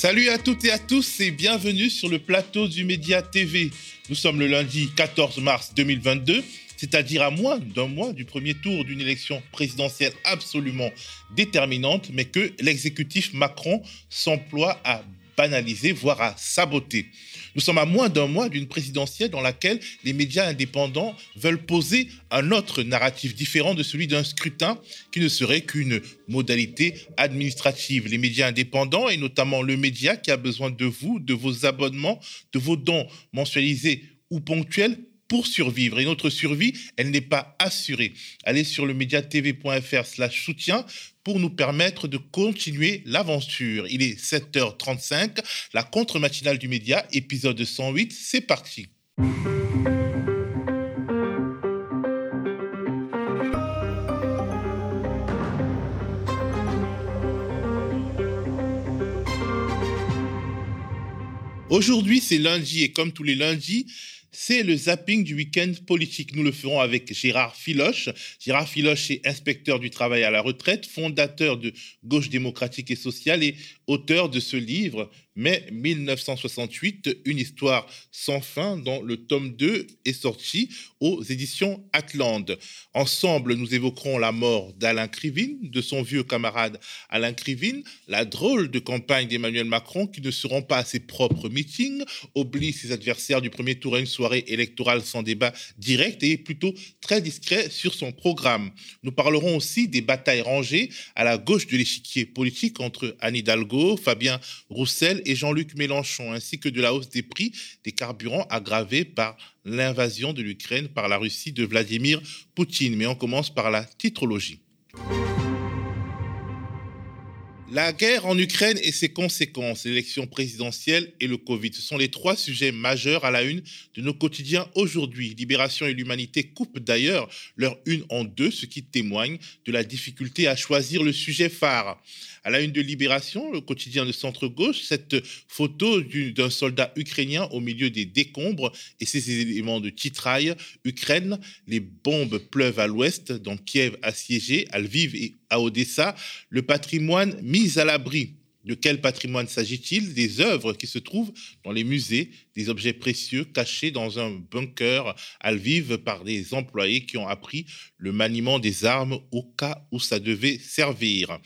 Salut à toutes et à tous et bienvenue sur le plateau du Média TV. Nous sommes le lundi 14 mars 2022, c'est-à-dire à moins d'un mois du premier tour d'une élection présidentielle absolument déterminante, mais que l'exécutif Macron s'emploie à banaliser, voire à saboter. Nous sommes à moins d'un mois d'une présidentielle dans laquelle les médias indépendants veulent poser un autre narratif différent de celui d'un scrutin qui ne serait qu'une modalité administrative. Les médias indépendants, et notamment le média qui a besoin de vous, de vos abonnements, de vos dons mensualisés ou ponctuels pour survivre. Et notre survie, elle n'est pas assurée. Allez sur le mediatv.fr slash soutien pour nous permettre de continuer l'aventure. Il est 7h35, la contre-matinale du média, épisode 108, c'est parti. Aujourd'hui, c'est lundi et comme tous les lundis, c'est le zapping du week-end politique. Nous le ferons avec Gérard Filoche. Gérard Filoche est inspecteur du travail à la retraite, fondateur de Gauche démocratique et sociale et auteur de ce livre mai 1968, une histoire sans fin dont le tome 2 est sorti aux éditions Atlante. Ensemble, nous évoquerons la mort d'Alain Krivine, de son vieux camarade Alain Krivine, la drôle de campagne d'Emmanuel Macron qui ne se rend pas à ses propres meetings, oublie ses adversaires du premier tour à une soirée électorale sans débat direct et est plutôt très discret sur son programme. Nous parlerons aussi des batailles rangées à la gauche de l'échiquier politique entre Anne Hidalgo, Fabien Roussel et Jean-Luc Mélenchon, ainsi que de la hausse des prix des carburants aggravée par l'invasion de l'Ukraine par la Russie de Vladimir Poutine. Mais on commence par la titrologie. La guerre en Ukraine et ses conséquences, l'élection présidentielle et le Covid, ce sont les trois sujets majeurs à la une de nos quotidiens aujourd'hui. Libération et l'humanité coupent d'ailleurs leur une en deux, ce qui témoigne de la difficulté à choisir le sujet phare. À la une de Libération, le quotidien de centre-gauche, cette photo d'un soldat ukrainien au milieu des décombres et ces éléments de titrail. Ukraine, les bombes pleuvent à l'ouest, dans Kiev assiégé, à Lviv et à Odessa. Le patrimoine mis à l'abri. De quel patrimoine s'agit-il? Des œuvres qui se trouvent dans les musées, des objets précieux cachés dans un bunker à Lviv par des employés qui ont appris le maniement des armes au cas où ça devait servir.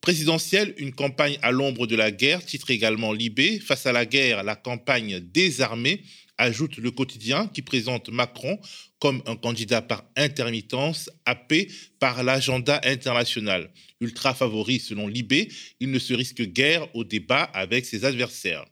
Présidentielle, une campagne à l'ombre de la guerre, titre également Libé. Face à la guerre, la campagne désarmée, ajoute le quotidien qui présente Macron comme un candidat par intermittence, happé par l'agenda international. Ultra favori selon Libé, il ne se risque guère au débat avec ses adversaires.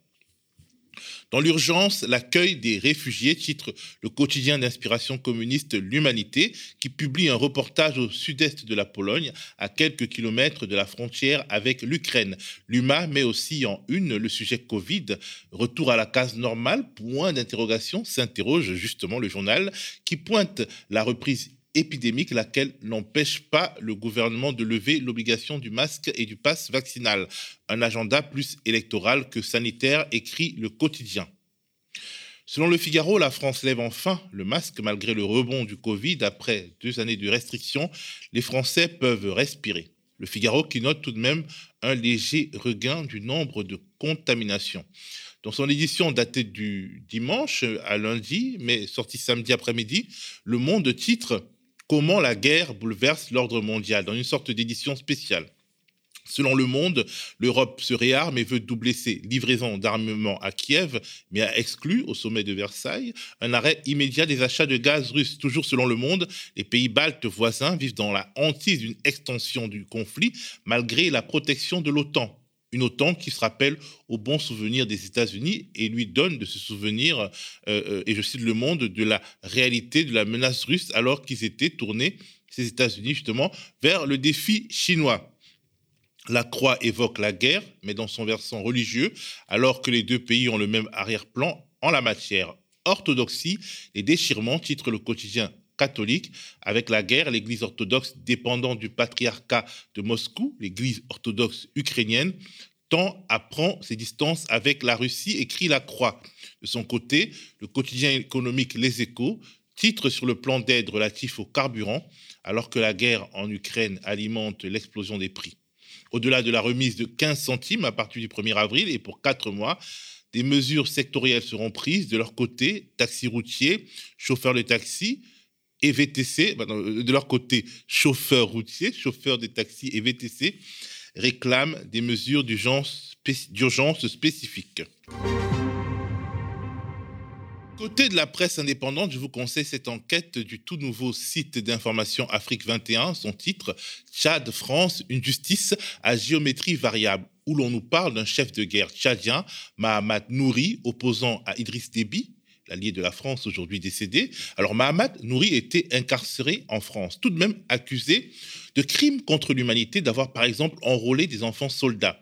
Dans l'urgence, l'accueil des réfugiés, titre le quotidien d'inspiration communiste L'Humanité, qui publie un reportage au sud-est de la Pologne, à quelques kilomètres de la frontière avec l'Ukraine. L'UMA met aussi en une le sujet Covid. Retour à la case normale, point d'interrogation, s'interroge justement le journal, qui pointe la reprise épidémique, laquelle n'empêche pas le gouvernement de lever l'obligation du masque et du pass vaccinal. Un agenda plus électoral que sanitaire, écrit le quotidien. Selon le Figaro, la France lève enfin le masque malgré le rebond du Covid. Après deux années de restrictions, les Français peuvent respirer. Le Figaro qui note tout de même un léger regain du nombre de contaminations. Dans son édition datée du dimanche à lundi, mais sortie samedi après-midi, Le Monde titre Comment la guerre bouleverse l'ordre mondial dans une sorte d'édition spéciale. Selon Le Monde, l'Europe se réarme et veut doubler ses livraisons d'armement à Kiev, mais a exclu, au sommet de Versailles, un arrêt immédiat des achats de gaz russe. Toujours selon Le Monde, les pays baltes voisins vivent dans la hantise d'une extension du conflit, malgré la protection de l'OTAN une OTAN qui se rappelle au bon souvenir des États-Unis et lui donne de se souvenir, euh, euh, et je cite le monde, de la réalité de la menace russe alors qu'ils étaient tournés, ces États-Unis justement, vers le défi chinois. La croix évoque la guerre, mais dans son versant religieux, alors que les deux pays ont le même arrière-plan en la matière. Orthodoxie et déchirements, titre le quotidien catholique. Avec la guerre, l'Église orthodoxe dépendant du patriarcat de Moscou, l'Église orthodoxe ukrainienne, tend à prendre ses distances avec la Russie, écrit la Croix. De son côté, le quotidien économique Les Échos titre sur le plan d'aide relatif au carburant, alors que la guerre en Ukraine alimente l'explosion des prix. Au-delà de la remise de 15 centimes à partir du 1er avril et pour 4 mois, des mesures sectorielles seront prises de leur côté, taxis routiers, chauffeurs de taxi et VTC, de leur côté, chauffeurs routiers, chauffeurs de taxis et VTC réclament des mesures d'urgence spécifiques. Côté de la presse indépendante, je vous conseille cette enquête du tout nouveau site d'information Afrique 21, son titre Tchad France, une justice à géométrie variable, où l'on nous parle d'un chef de guerre tchadien, Mahamat Nouri, opposant à Idriss Déby, l'allié de la France aujourd'hui décédé. Alors Mahamat Nouri était incarcéré en France, tout de même accusé de crimes contre l'humanité, d'avoir par exemple enrôlé des enfants soldats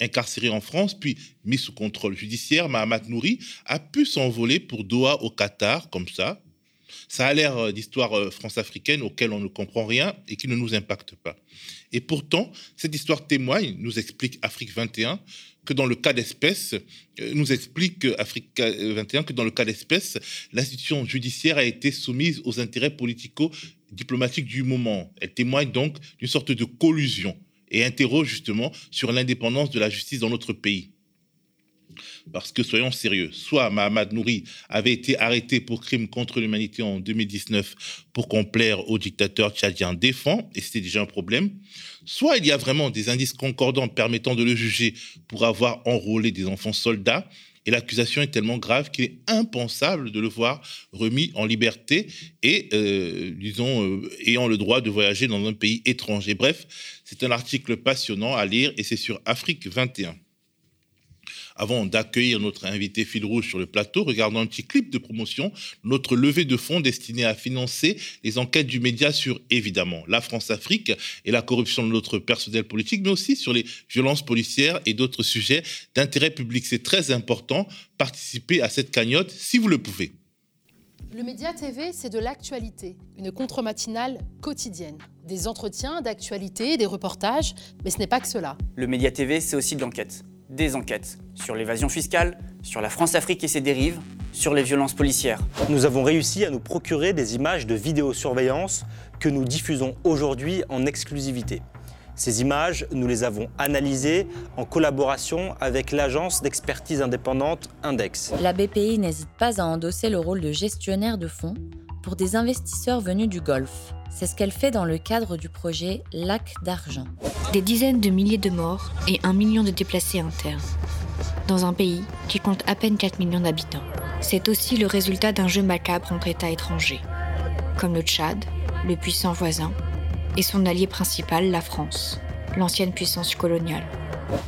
incarcéré en France, puis mis sous contrôle judiciaire, Mahamat Nouri a pu s'envoler pour Doha au Qatar, comme ça. Ça a l'air euh, d'histoire euh, france-africaine auquel on ne comprend rien et qui ne nous impacte pas. Et pourtant, cette histoire témoigne, nous explique Afrique 21, que dans le cas d'espèce, euh, nous explique Afrique 21 que dans le cas d'espèce, l'institution judiciaire a été soumise aux intérêts politico-diplomatiques du moment. Elle témoigne donc d'une sorte de collusion et interroge justement sur l'indépendance de la justice dans notre pays. Parce que soyons sérieux, soit Mahamad Nouri avait été arrêté pour crime contre l'humanité en 2019 pour complaire au dictateur tchadien défend, et c'était déjà un problème, soit il y a vraiment des indices concordants permettant de le juger pour avoir enrôlé des enfants soldats, et l'accusation est tellement grave qu'il est impensable de le voir remis en liberté et, euh, disons, euh, ayant le droit de voyager dans un pays étranger. Bref, c'est un article passionnant à lire et c'est sur Afrique 21. Avant d'accueillir notre invité fil rouge sur le plateau, regardons un petit clip de promotion, notre levée de fonds destinée à financer les enquêtes du média sur, évidemment, la France-Afrique et la corruption de notre personnel politique, mais aussi sur les violences policières et d'autres sujets d'intérêt public. C'est très important. Participez à cette cagnotte si vous le pouvez. Le Média TV, c'est de l'actualité, une contre-matinale quotidienne. Des entretiens d'actualité, des reportages, mais ce n'est pas que cela. Le Média TV, c'est aussi de l'enquête des enquêtes sur l'évasion fiscale, sur la France-Afrique et ses dérives, sur les violences policières. Nous avons réussi à nous procurer des images de vidéosurveillance que nous diffusons aujourd'hui en exclusivité. Ces images, nous les avons analysées en collaboration avec l'agence d'expertise indépendante Index. La BPI n'hésite pas à endosser le rôle de gestionnaire de fonds pour des investisseurs venus du Golfe. C'est ce qu'elle fait dans le cadre du projet Lac d'argent. Des dizaines de milliers de morts et un million de déplacés internes. Dans un pays qui compte à peine 4 millions d'habitants. C'est aussi le résultat d'un jeu macabre entre États étrangers, comme le Tchad, le puissant voisin, et son allié principal, la France, l'ancienne puissance coloniale.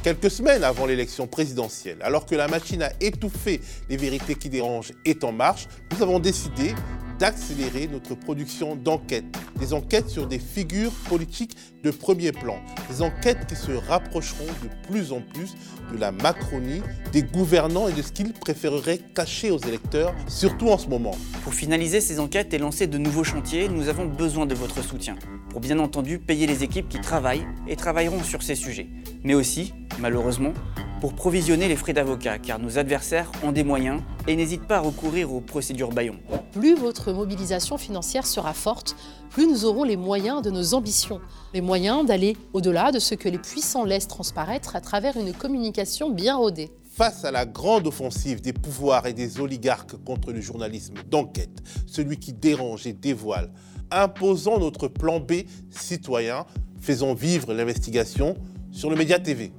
Quelques semaines avant l'élection présidentielle, alors que la machine à étouffer les vérités qui dérangent est en marche, nous avons décidé d'accélérer notre production d'enquêtes. Des enquêtes sur des figures politiques de premier plan. Des enquêtes qui se rapprocheront de plus en plus de la Macronie, des gouvernants et de ce qu'ils préféreraient cacher aux électeurs, surtout en ce moment. Pour finaliser ces enquêtes et lancer de nouveaux chantiers, nous avons besoin de votre soutien. Pour bien entendu payer les équipes qui travaillent et travailleront sur ces sujets. Mais aussi, malheureusement, pour provisionner les frais d'avocat, car nos adversaires ont des moyens et n'hésitent pas à recourir aux procédures Bayon. Plus votre mobilisation financière sera forte, plus nous aurons les moyens de nos ambitions, les moyens d'aller au-delà de ce que les puissants laissent transparaître à travers une communication bien rodée. Face à la grande offensive des pouvoirs et des oligarques contre le journalisme d'enquête, celui qui dérange et dévoile, imposons notre plan B citoyen, faisons vivre l'investigation sur le Média TV.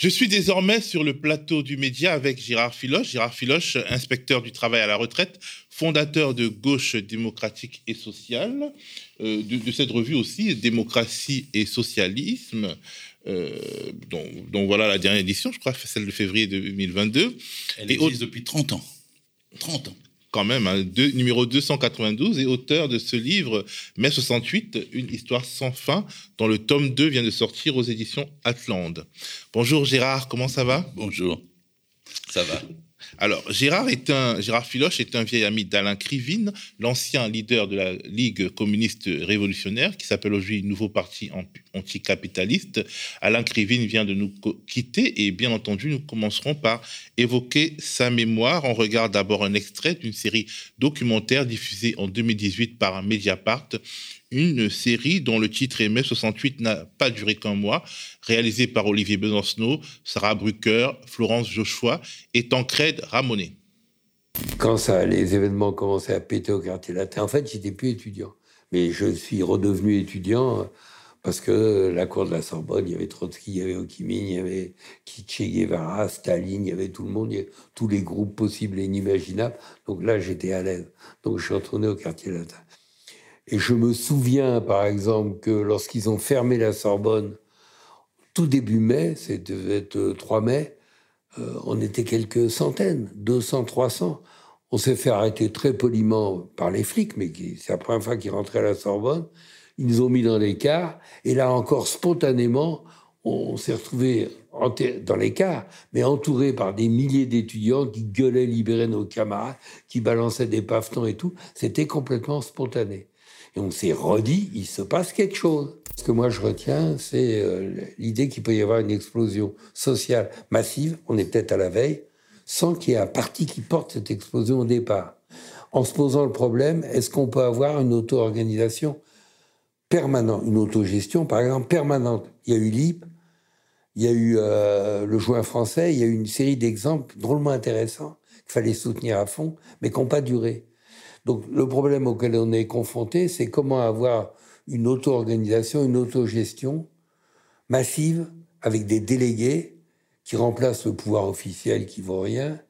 Je suis désormais sur le plateau du média avec Gérard Filoche. Gérard Filoche, inspecteur du travail à la retraite, fondateur de Gauche démocratique et sociale, euh, de, cette revue aussi, Démocratie et socialisme, euh, dont, voilà la dernière édition, je crois, celle de février 2022. Elle existe depuis 30 ans. 30 ans quand même, hein, numéro 292, et auteur de ce livre, Mai 68, une histoire sans fin, dont le tome 2 vient de sortir aux éditions Atlande. Bonjour Gérard, comment ça va? Bonjour, ça va? Alors, Gérard, est Filoche est un vieil ami d'Alain Krivine, l'ancien leader de la Ligue communiste révolutionnaire, qui s'appelle aujourd'hui Nouveau Parti anticapitaliste. Alain Krivine vient de nous quitter et bien entendu, nous commencerons par évoquer sa mémoire. On regarde d'abord un extrait d'une série documentaire diffusée en 2018 par Mediapart une série dont le titre est Mai 68 n'a pas duré qu'un mois, réalisée par Olivier Besancenot, Sarah Brucker, Florence Joshua et Tancred Ramonet. Quand ça, les événements commençaient à péter au quartier latin, en fait, j'étais plus étudiant. Mais je suis redevenu étudiant parce que la cour de la Sorbonne, il y avait Trotsky, il y avait Minh, il y avait Che Guevara, Staline, il y avait tout le monde, il y avait tous les groupes possibles et inimaginables. Donc là, j'étais à l'aise. Donc je suis retourné au quartier latin. Et je me souviens, par exemple, que lorsqu'ils ont fermé la Sorbonne, tout début mai, c'était 3 mai, euh, on était quelques centaines, 200, 300. On s'est fait arrêter très poliment par les flics, mais c'est la première fois qu'ils rentraient à la Sorbonne. Ils nous ont mis dans les cars, et là encore, spontanément, on s'est retrouvé dans les cars, mais entouré par des milliers d'étudiants qui gueulaient libérer nos camarades, qui balançaient des pavetons et tout. C'était complètement spontané. Et on s'est redit, il se passe quelque chose. Ce que moi je retiens, c'est euh, l'idée qu'il peut y avoir une explosion sociale massive, on est peut-être à la veille, sans qu'il y ait un parti qui porte cette explosion au départ. En se posant le problème, est-ce qu'on peut avoir une auto-organisation permanente, une autogestion par exemple permanente? Il y a eu l'IP, il y a eu euh, le joint français, il y a eu une série d'exemples drôlement intéressants qu'il fallait soutenir à fond, mais qui n'ont pas duré. Donc le problème auquel on est confronté, c'est comment avoir une auto-organisation, une autogestion massive avec des délégués qui remplacent le pouvoir officiel qui vaut rien,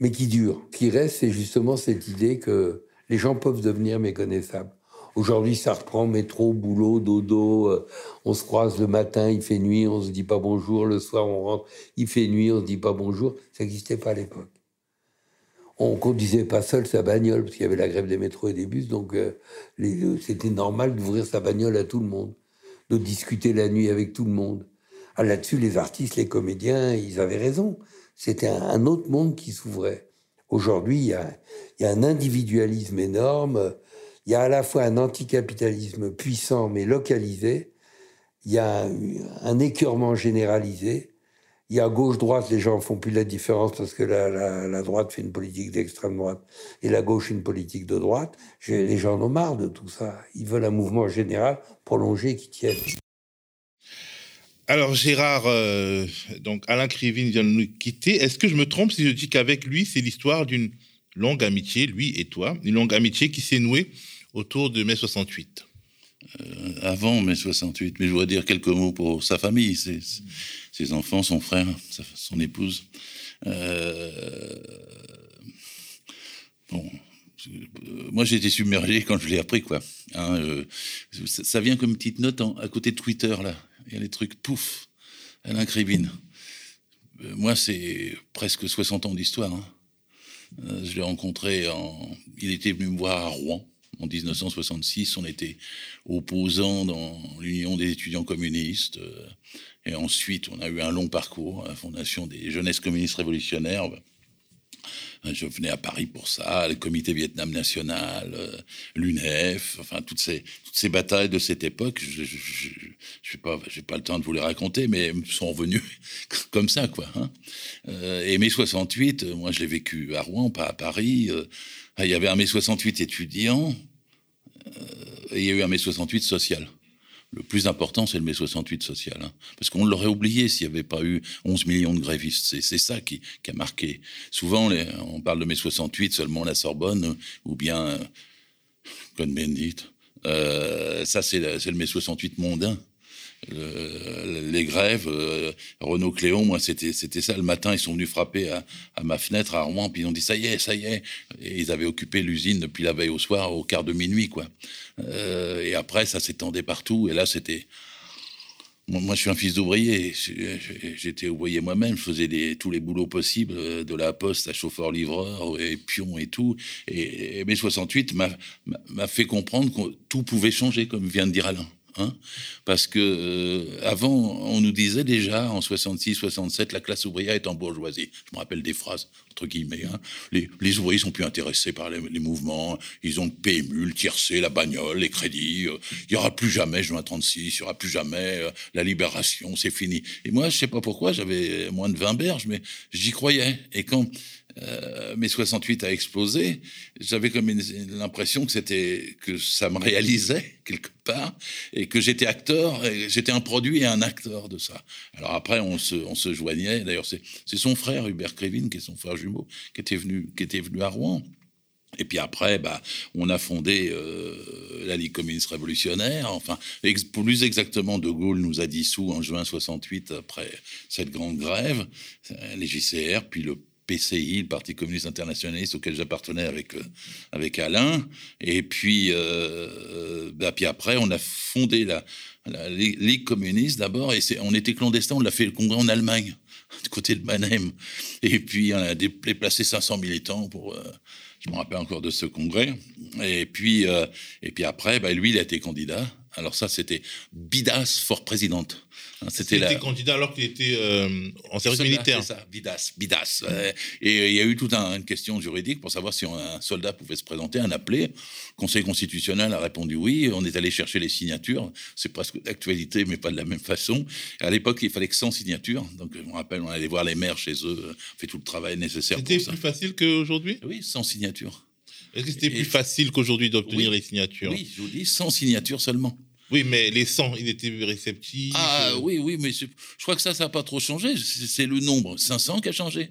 mais qui dure. Ce qui reste, c'est justement cette idée que les gens peuvent devenir méconnaissables. Aujourd'hui, ça reprend métro, boulot, dodo. Euh, on se croise le matin, il fait nuit, on se dit pas bonjour. Le soir, on rentre, il fait nuit, on se dit pas bonjour. Ça n'existait pas à l'époque on conduisait pas seul sa bagnole, parce qu'il y avait la grève des métros et des bus, donc euh, c'était normal d'ouvrir sa bagnole à tout le monde, de discuter la nuit avec tout le monde. Ah, là-dessus, les artistes, les comédiens, ils avaient raison. C'était un, autre monde qui s'ouvrait. Aujourd'hui, il y a, un individualisme énorme, il y a à la fois un anticapitalisme puissant mais localisé, il y a un écœurement généralisé, il y a gauche-droite, les gens font plus la différence parce que la, droite fait une politique d'extrême droite et la gauche une politique de droite. Les gens en ont marre de tout ça. Ils veulent un mouvement général prolongé qui tienne. Alors Gérard, euh, donc Alain Krivine vient de nous quitter. Est-ce que je me trompe si je dis qu'avec lui, c'est l'histoire d'une longue amitié, lui et toi, une longue amitié qui s'est nouée autour de mai 68 euh, avant mai 68, mais je voudrais dire quelques mots pour sa famille, ses enfants, son frère, son épouse. Euh, bon, moi j'ai été submergé quand je l'ai appris, quoi. Hein, euh, ça, vient comme petite note à côté de Twitter, là. Il y a les trucs, pouf, Alain Cribine. moi, c'est presque 60 ans d'histoire. Hein. je l'ai rencontré en. Il était venu me voir à Rouen en 1966, on était opposants dans l'Union des étudiants communistes. Euh, et ensuite, on a eu un long parcours à la Fondation des jeunesses communistes révolutionnaires. Je venais à Paris pour ça, le comité Vietnam national, euh, l'UNEF, enfin toutes ces, toutes ces batailles de cette époque. Je n'ai pas, pas le temps de vous les raconter, mais sont revenues comme ça, quoi. Hein. Euh, et mai 68, moi je l'ai vécu à Rouen, pas à Paris. Il y avait un mai 68 étudiant, euh, et il y a eu un mai 68 social. Le plus important, c'est le mai 68 social. Hein. parce qu'on l'aurait oublié s'il n'y avait pas eu 11 millions de grévistes. C'est ça qui, a marqué. Souvent, on parle de mai 68 seulement la Sorbonne, ou bien euh, Cohn-Bendit. Euh, ça, c'est le mai 68 mondain les grèves, euh, Renault Cléon, moi, c'était, ça. Le matin, ils sont venus frapper à, ma fenêtre à Rouen, puis ils ont dit ça y est, ça y est. Et ils avaient occupé l'usine depuis la veille au soir, au quart de minuit, quoi. Euh, et après, ça s'étendait partout. Et là, c'était. Moi, je suis un fils d'ouvrier. J'étais ouvrier moi-même. Je faisais tous les boulots possibles, euh, de la poste à chauffeur-livreur et pion et tout. Et, et mai 68 m'a fait comprendre que tout pouvait changer, comme vient de dire Alain. Hein Parce que euh, avant, on nous disait déjà en 66, 67, la classe ouvrière est en bourgeoisie. Je me rappelle des phrases entre guillemets. Hein. Les, les, ouvriers sont plus intéressés par les, mouvements. Ils ont le PMU, le tiercé, la bagnole, les crédits. Euh, il y aura plus jamais juin 36. Il y aura plus jamais euh, la libération. C'est fini. Et moi, je sais pas pourquoi, j'avais moins de 20 berges, mais j'y croyais. Et quand euh, mai 68 a explosé, j'avais comme l'impression que c'était que ça me réalisait quelque part et que j'étais acteur, j'étais un produit et un acteur de ça. Alors après, on se, joignait. D'ailleurs, c'est son frère Hubert Crévin, qui est son frère jumeau, qui était venu, qui était venu à Rouen. Et puis après, bah, on a fondé euh, la Ligue communiste révolutionnaire. Enfin, plus exactement, De Gaulle nous a dissous en juin 68 après cette grande grève, les JCR, puis le PCI, le Parti communiste internationaliste auquel j'appartenais avec, euh, avec Alain. Et puis, euh, bah, puis après, on a fondé la, Ligue communiste d'abord, et on était clandestin, on l'a fait le congrès en Allemagne, du côté de Mannheim. Et puis, on a déplacé 500 militants pour. Euh, je me rappelle encore de ce congrès. Et puis, euh, et puis après, bah, lui, il a été candidat. Alors ça, c'était Bidas fort présidente. Hein, c'était la... candidat alors qu'il était euh, en service militaire. C'est ça, Bidas, Bidas. et euh, il y a eu toute un, une question juridique pour savoir si un soldat pouvait se présenter, un appelé. Le Conseil constitutionnel a répondu oui. On est allé chercher les signatures. C'est presque d'actualité, mais pas de la même façon. à l'époque, il fallait que 100 signatures. Donc, je me rappelle, on allait voir les maires chez eux, on fait tout le travail nécessaire. C'était plus facile qu'aujourd'hui? Oui, 100 signatures. Est-ce que c'était plus facile qu'aujourd'hui d'obtenir les signatures? Oui, je vous dis, 100 signatures seulement. Oui, mais les 100, il était réceptifs. Ah euh. oui, oui, mais je crois que ça, ça n'a pas trop changé. C'est le nombre, 500, qui a changé.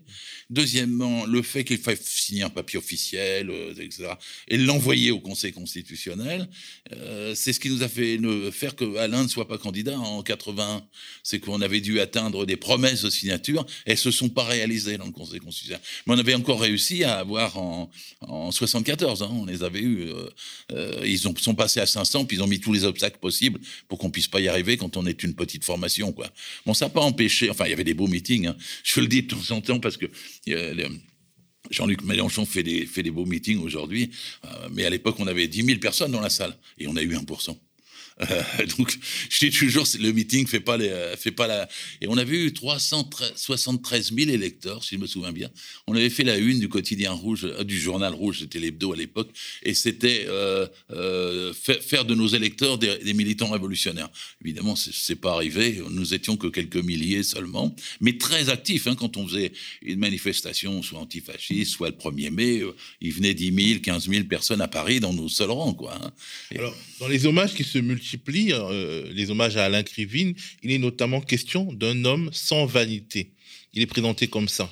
Deuxièmement, le fait qu'il faille signer un papier officiel, euh, etc., et l'envoyer au Conseil constitutionnel, euh, c'est ce qui nous a fait ne, faire que Alain ne soit pas candidat en 81. C'est qu'on avait dû atteindre des promesses de signature, elles se sont pas réalisées dans le Conseil constitutionnel. Mais on avait encore réussi à avoir en, en 74, hein, on les avait eus. ils ont, sont passés à 500, puis ils ont mis tous les obstacles possible pour qu'on puisse pas y arriver quand on est une petite formation, quoi. Bon, ça n'a pas empêché. Enfin, il y avait des beaux meetings. Hein. Je le dis de temps en temps parce que Jean-Luc Mélenchon fait des, beaux meetings aujourd'hui, euh, mais à l'époque, on avait 10 000 personnes dans la salle et on a eu 1%. Euh, donc, je dis toujours, le meeting fait pas les, euh, fait pas la. Et on avait eu 373 000 électeurs, si je me souviens bien. On avait fait la une du quotidien rouge, euh, du journal rouge, c'était l'hebdo à l'époque, et c'était faire de nos électeurs des, des militants révolutionnaires. Évidemment, c'est pas arrivé. Nous étions que quelques milliers seulement, mais très actifs. Hein, quand on faisait une manifestation, soit antifasciste, soit le 1er mai, il venait 10 000, 15 000 personnes à Paris dans nos seuls rangs, quoi. Hein. Alors, dans les hommages qui se multiplient multiplie euh, les hommages à Alain Krivine. Il est notamment question d'un homme sans vanité. Il est présenté comme ça.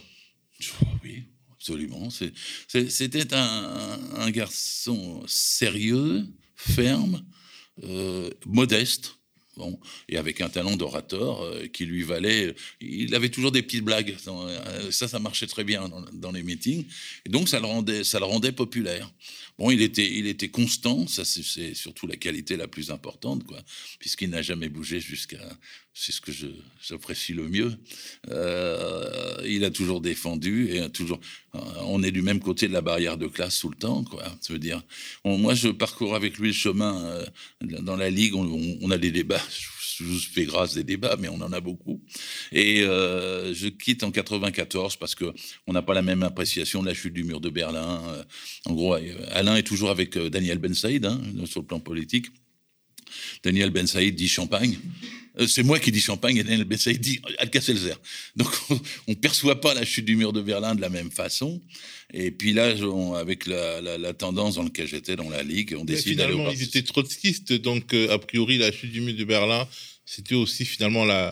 Oui, absolument. C'était un, garçon sérieux, ferme, euh, modeste. Bon, et avec un talent d'orateur euh, qui lui valait. Il avait toujours des petites blagues. ça, ça marchait très bien dans, dans, les meetings. Et donc, ça le rendait, ça le rendait populaire. Bon, il était, il était constant, ça c'est surtout la qualité la plus importante, quoi, puisqu'il n'a jamais bougé jusqu'à, c'est ce que j'apprécie le mieux. Euh, il a toujours défendu et a toujours, euh, on est du même côté de la barrière de classe tout le temps, quoi. Ça veut dire, moi je parcours avec lui le chemin euh, dans la ligue, on, a des débats vous fais grâce des débats, mais on en a beaucoup. Et euh, je quitte en 94 parce que on n'a pas la même appréciation de la chute du mur de Berlin. Euh, en gros, euh, Alain est toujours avec Daniel Ben Saïd hein, sur le plan politique. Daniel Ben Saïd dit Champagne. C'est moi qui dis Champagne et Daniel Ben Saïd dit Alka-Seltzer. Donc on ne perçoit pas la chute du mur de Berlin de la même façon. Et puis là, avec la, tendance dans laquelle j'étais dans la Ligue, on décide d'aller Finalement, ils étaient trotskistes, donc a priori la chute du mur de Berlin c'était aussi finalement la, euh,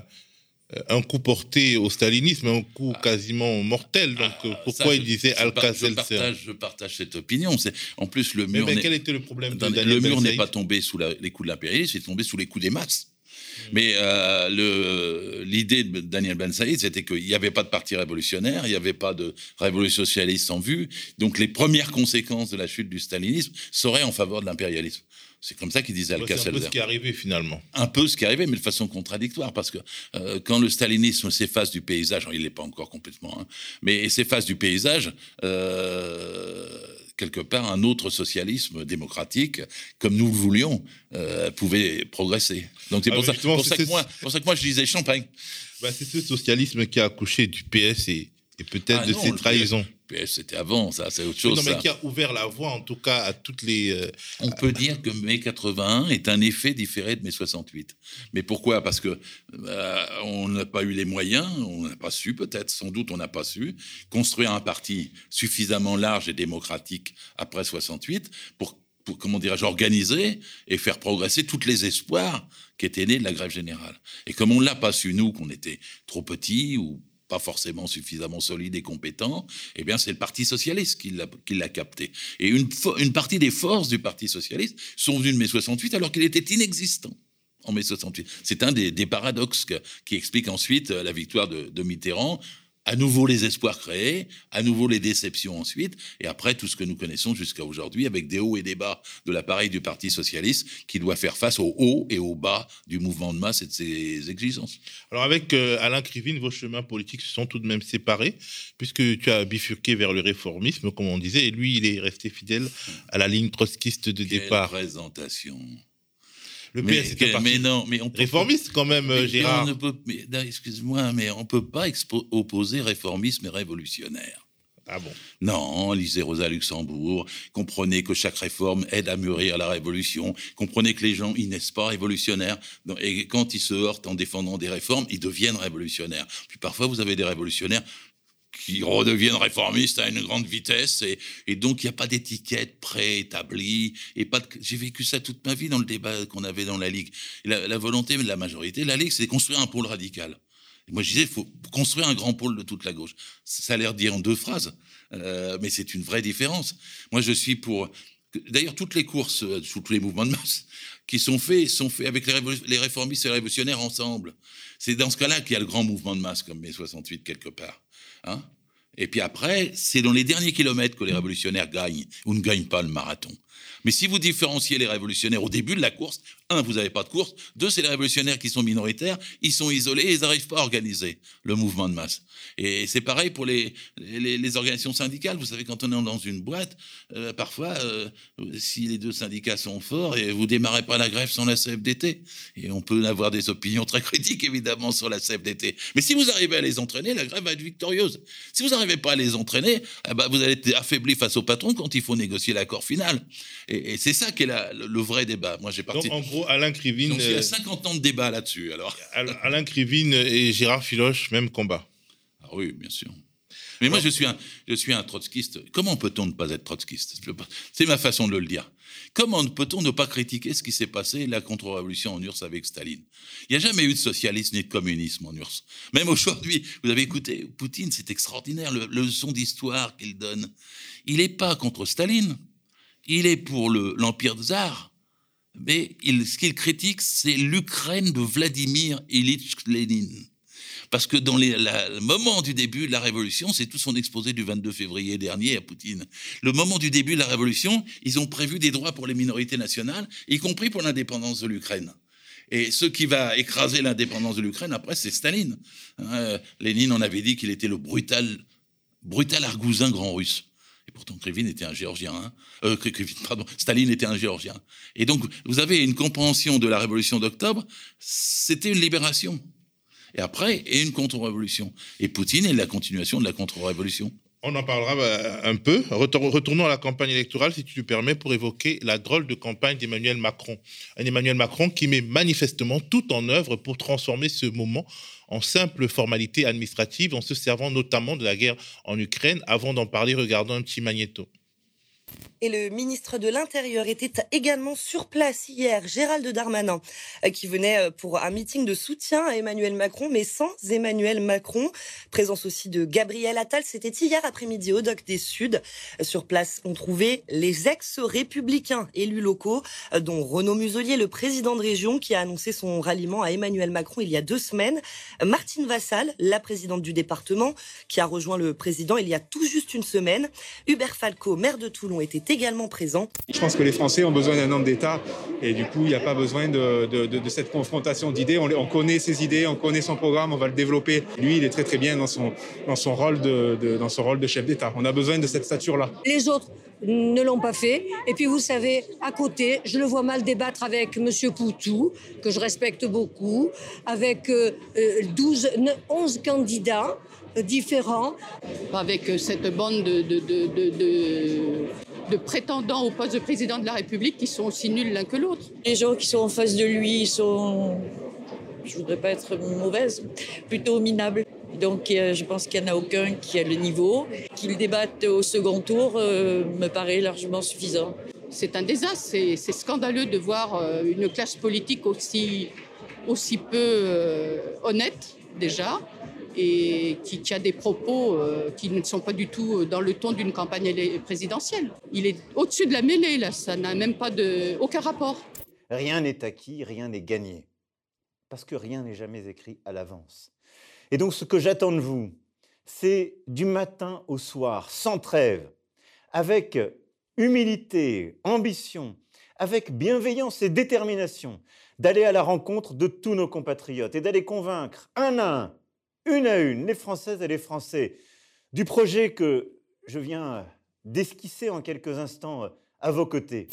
un coup porté au stalinisme, un coup quasiment mortel. Donc ah, pourquoi il disait Alka-Seltzer je, partage cette opinion. C'est en plus le mur. Mais, quel était le problème Le mur n'est pas tombé sous les coups de l'impérialisme, il est tombé sous les coups des masses. Hmm. Mais euh, l'idée de Daniel Ben Saïd, c'était qu'il n'y avait pas de parti révolutionnaire, il n'y avait pas de révolution socialiste en vue. Donc les premières conséquences de la chute du stalinisme seraient en faveur de l'impérialisme. C'est comme ça qu'il disait Alka-Seltzer. C'est un peu ce qui est arrivé finalement. Un peu ce qui est arrivé, mais de façon contradictoire, parce que euh, quand le stalinisme s'efface du paysage, il n'est pas encore complètement, hein, mais s'efface du paysage, euh, quelque part, un autre socialisme démocratique, comme nous le voulions, euh, pouvait progresser. Donc c'est Ah, pour, ça, pour, que moi, pour ça que moi je disais champagne. Bah, c'est ce socialisme qui a accouché du PS et, et peut-être Ah de non, ses trahisons. PS, c'était avant, ça, c'est autre chose. non, mais ça. qui a ouvert la voie, en tout cas, à toutes les. euh, On peut dire que mai 81 est un effet différé de mai 68. Mais pourquoi? Parce que euh, on n'a pas eu les moyens, on n'a pas su peut-être, sans doute on n'a pas su construire un parti suffisamment large et démocratique après 68 pour pour comment dirais-je organiser et faire progresser tous les espoirs qui étaient nés de la grève générale. Et comme on l'a pas su nous, qu'on était trop petits ou pas forcément suffisamment solides et compétents, eh bien c'est le Parti socialiste qui l'a capté. Et une, une partie des forces du Parti socialiste sont venues de mai 68 alors qu'il était inexistant en mai 68. C'est un des, des paradoxes que- qui explique ensuite euh, la victoire de, de Mitterrand. À nouveau les espoirs créés, à nouveau les déceptions ensuite, et après tout ce que nous connaissons jusqu'à aujourd'hui avec des hauts et des bas de l'appareil du Parti socialiste qui doit faire face aux hauts et aux bas du mouvement de masse et de ses exigences. Alors, avec euh, Alain Krivine, vos chemins politiques se sont tout de même séparés, puisque tu as bifurqué vers le réformisme, comme on disait, et lui, il est resté fidèle à la ligne trotskiste de Quelle départ. présentation. Le mais, PS est un que- parti mais non, mais on peut réformiste, quand même, Mais Gérard. ne excuse-moi, mais on peut pas opposer réformisme et révolutionnaire. Ah bon? Non, lisez Rosa Luxembourg, comprenez que chaque réforme aide à mûrir la révolution, comprenez que les gens, ils naissent pas révolutionnaires, et quand ils se heurtent en défendant des réformes, ils deviennent révolutionnaires. Puis parfois, vous avez des révolutionnaires qui redeviennent réformistes à une grande vitesse, et, donc il n'y a pas d'étiquette préétablie, et pas j'ai vécu ça toute ma vie dans le débat qu'on avait dans la Ligue. La, volonté de la majorité, de la Ligue, c'est de construire un pôle radical. Moi, je disais, il faut construire un grand pôle de toute la gauche. Ça a l'air dit en deux phrases, euh, mais c'est une vraie différence. Moi, je suis pour. D'ailleurs, toutes les courses, euh, sous tous les mouvements de masse qui sont faits, sont faits avec les réformistes et les révolutionnaires ensemble. C'est dans ce cas-là qu'il y a le grand mouvement de masse, comme mai 68, quelque part. Hein et puis après, c'est dans les derniers kilomètres que les révolutionnaires gagnent ou ne gagnent pas le marathon. Mais si vous différenciez les révolutionnaires au début de la course, un, vous n'avez pas de course, deux, c'est les révolutionnaires qui sont minoritaires, ils sont isolés et ils n'arrivent pas à organiser le mouvement de masse. Et c'est pareil pour les, les, organisations syndicales. Vous savez, quand on est dans une boîte, euh, parfois, euh, si les deux syndicats sont forts, et vous démarrez pas la grève sans la CFDT. Et on peut avoir des opinions très critiques, évidemment, sur la CFDT. Mais si vous arrivez à les entraîner, la grève va être victorieuse. Si vous n'arrivez pas à les entraîner, eh ben, vous allez être affaibli face au patron quand il faut négocier l'accord final. Et, et c'est ça qui est la- le, le vrai débat. Moi, j'ai parti. Donc, en gros, Alain Krivine, Donc, il y euh, a 50 ans de débat là-dessus, alors. Al- Alain Krivine et Gérard Filoche, même combat. Ah oui, bien sûr. Mais moi, je suis un, je suis un trotskiste. Comment peut-on ne pas être trotskiste? C'est ma façon de le dire. Comment peut-on ne pas critiquer ce qui s'est passé, la contre-révolution en URSS avec Staline? Il n'y a jamais eu de socialisme ni de communisme en URSS. Même aujourd'hui, vous avez écouté Poutine, c'est extraordinaire, le, le leçon d'histoire qu'il donne. Il n'est pas contre Staline, il est pour le- l'Empire tsar. Mais ce qu'il critique, c'est l'Ukraine de Vladimir Ilyich Lénine. Parce que dans le moment du début de la révolution, c'est tout son exposé du 22 février dernier à Poutine. Le moment du début de la révolution, ils ont prévu des droits pour les minorités nationales, y compris pour l'indépendance de l'Ukraine. Et ce qui va écraser l'indépendance de l'Ukraine, après, c'est Staline. Euh, Lénine en avait dit qu'il était le brutal, brutal argousin grand russe. Et pourtant, Krivine était un Géorgien. hein. Euh, Kri- Krivine, pardon, Staline était un Géorgien. Et donc, vous avez une compréhension de la révolution d'octobre, c'était une libération. Et après, et une contre-révolution. Et Poutine est la continuation de la contre-révolution. On en parlera bah, un peu. Retour- Retournons à la campagne électorale, si tu le permets, pour évoquer la drôle de campagne d'Emmanuel Macron. Un Emmanuel Macron qui met manifestement tout en œuvre pour transformer ce moment en simple formalité administrative, en se servant notamment de la guerre en Ukraine. Avant d'en parler, regardons un petit magnéto. Et le ministre de l'Intérieur était également sur place hier, Gérald Darmanin, euh, qui venait euh, pour un meeting de soutien à Emmanuel Macron, mais sans Emmanuel Macron. Présence aussi de Gabriel Attal, c'était hier après-midi au Doc des Suds. Euh, Sur place, on trouvait les ex-républicains élus locaux, dont Renaud Muselier, le président de région, qui a annoncé son ralliement à Emmanuel Macron il y a deux semaines. Martine Vassal, la présidente du département, qui a rejoint le président il y a tout juste une semaine. Hubert Falco, maire de Toulon, était également présent. Je pense que les Français ont besoin d'un homme d'État et du coup, il n'y a pas besoin de, cette confrontation d'idées. On, connaît ses idées, on connaît son programme, on va le développer. Lui, il est très très bien dans son, dans son, rôle, de, dans son rôle de chef d'État. On a besoin de cette stature-là. Les autres ne l'ont pas fait. Et puis, vous savez, à côté, je le vois mal débattre avec M. Poutou, que je respecte beaucoup, avec 12, euh, 11 euh, candidats différents. Avec euh, cette bande de, de, de, de, prétendants au poste de président de la République qui sont aussi nuls l'un que l'autre. Les gens qui sont en face de lui sont, je voudrais pas être mauvaise, plutôt minables. Donc je pense qu'il n'y en a aucun qui a le niveau. Qu'il débatte au second tour euh, me paraît largement suffisant. C'est un désastre, c'est scandaleux de voir euh, une classe politique aussi, aussi peu honnête déjà et qui, a des propos euh, qui ne sont pas du tout dans le ton d'une campagne présidentielle. Il est au-dessus de la mêlée, là, ça n'a même pas de, aucun rapport. Rien n'est acquis, rien n'est gagné, parce que rien n'est jamais écrit à l'avance. Et donc ce que j'attends de vous, c'est du matin au soir, sans trêve, avec humilité, ambition, avec bienveillance et détermination, d'aller à la rencontre de tous nos compatriotes et d'aller convaincre un à un une à une, les Françaises et les Français, du projet que je viens d'esquisser en quelques instants à vos côtés.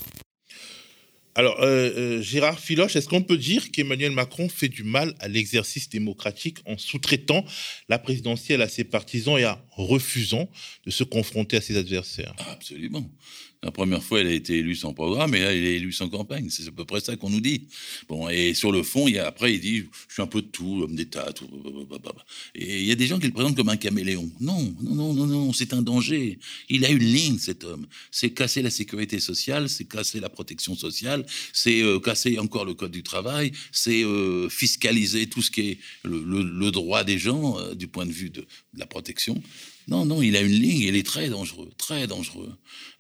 Alors, euh, euh, Gérard Filoche, est-ce qu'on peut dire qu'Emmanuel Macron fait du mal à l'exercice démocratique en sous-traitant la présidentielle à ses partisans et en refusant de se confronter à ses adversaires? Absolument. La première fois, elle a été élue sans programme, et là, il est élu sans campagne. C'est à peu près ça qu'on nous dit. Bon, et sur le fond, il y a, après, il dit, je suis un peu de tout, homme d'État, tout. Et il y a des gens qui le présentent comme un caméléon. Non, non, non, non, non, c'est un danger. Il a une ligne, cet homme. C'est casser la sécurité sociale, c'est casser la protection sociale, c'est euh, casser encore le code du travail, c'est euh, fiscaliser tout ce qui est le, droit des gens euh, du point de vue de la protection. Non, non, il a une ligne, il est très dangereux, très dangereux.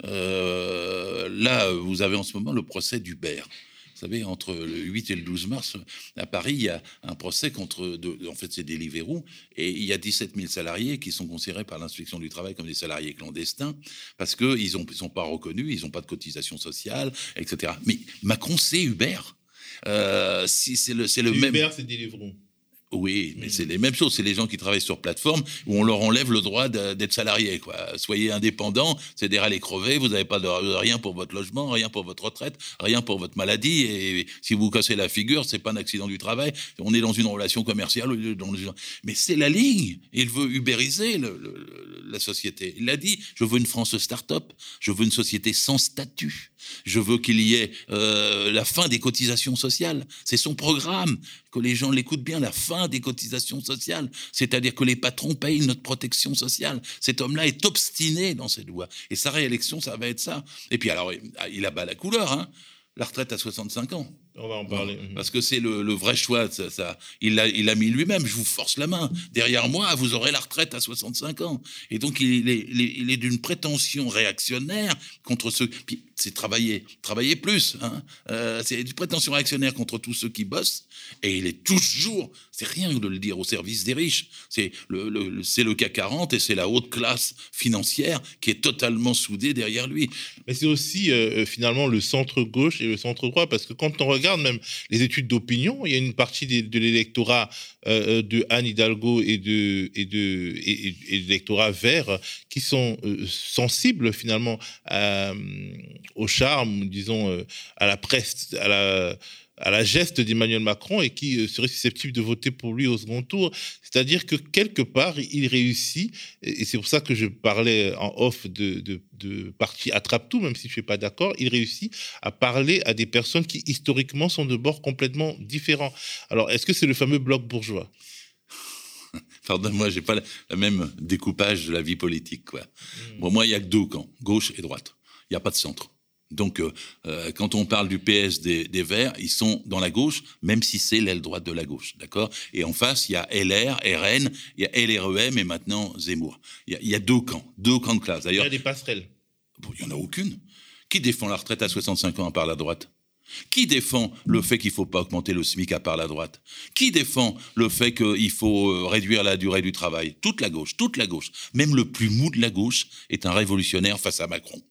Euh, là, vous avez en ce moment le procès d'Hubert. Vous savez, entre le 8 et le 12 mars, à Paris, il y a un procès contre, en fait, c'est Deliveroo, et il y a 17 000 salariés qui sont considérés par l'inspection du travail comme des salariés clandestins, parce qu'ils ne sont pas reconnus, ils n'ont pas de cotisation sociale, etc. Mais Macron, c'est Uber. Euh, si c'est le, c'est le même. Uber, c'est Deliveroo. Oui, mais c'est les mêmes choses. C'est les gens qui travaillent sur plateforme où on leur enlève le droit d'être salarié. Quoi. Soyez indépendants, c'est des râles crevés, vous n'avez pas de, rien pour votre logement, rien pour votre retraite, rien pour votre maladie. Et si vous cassez la figure, c'est pas un accident du travail. On est dans une relation commerciale. Mais c'est la ligne. Il veut ubériser la société. Il a dit, je veux une France start-up, je veux une société sans statut. Je veux qu'il y ait euh, la fin des cotisations sociales. C'est son programme que les gens l'écoutent bien, la fin des cotisations sociales, c'est-à-dire que les patrons payent notre protection sociale. Cet homme-là est obstiné dans cette loi. Et sa réélection, ça va être ça. Et puis alors, il a bas la couleur, hein. la retraite à 65 ans. On va en parler. parce que c'est le, vrai choix. Ça, ça. Il l'a il a mis lui-même. Je vous force la main. Derrière moi, vous aurez la retraite à 65 ans. Et donc, il est, il est, d'une prétention réactionnaire contre ceux. Puis, c'est travailler, travailler plus. Hein. Euh, c'est d'une prétention réactionnaire contre tous ceux qui bossent. Et il est toujours, c'est rien de le dire, au service des riches. C'est le, CAC 40 et c'est la haute classe financière qui est totalement soudée derrière lui. Mais c'est aussi euh, finalement le centre gauche et le centre droit, parce que quand on regarde même les études d'opinion, il y a une partie de, l'électorat euh, euh, de Anne Hidalgo et de, et de, l'électorat vert qui sont euh, sensibles finalement au charme, disons, à la presse, à la à la geste d'Emmanuel Macron et qui euh, serait susceptible de voter pour lui au second tour. C'est-à-dire que quelque part, il réussit, et c'est pour ça que je parlais en off de, de, de parti attrape-tout, même si je ne suis pas d'accord, il réussit à parler à des personnes qui historiquement sont de bords complètement différents. Alors, est-ce que c'est le fameux bloc bourgeois? Pardonne-moi, j'ai pas le même découpage de la vie politique. Quoi. Hmm. Bon, moi, il y a que deux camps, gauche et droite. Il n'y a pas de centre. Donc, euh, euh, quand on parle du PS des, Verts, ils sont dans la gauche, même si c'est l'aile droite de la gauche, d'accord? Et en face, il y a LR, RN, il y a LREM et maintenant Zemmour. Il y a, deux camps, deux camps de classe. D'ailleurs, il y a des passerelles. il n'y en a aucune. Qui défend la retraite à 65 ans à part la droite? Qui défend le fait qu'il ne faut pas augmenter le SMIC à part la droite? Qui défend le fait qu'il faut euh, réduire la durée du travail? Toute la gauche, toute la gauche. Même le plus mou de la gauche est un révolutionnaire face à Macron.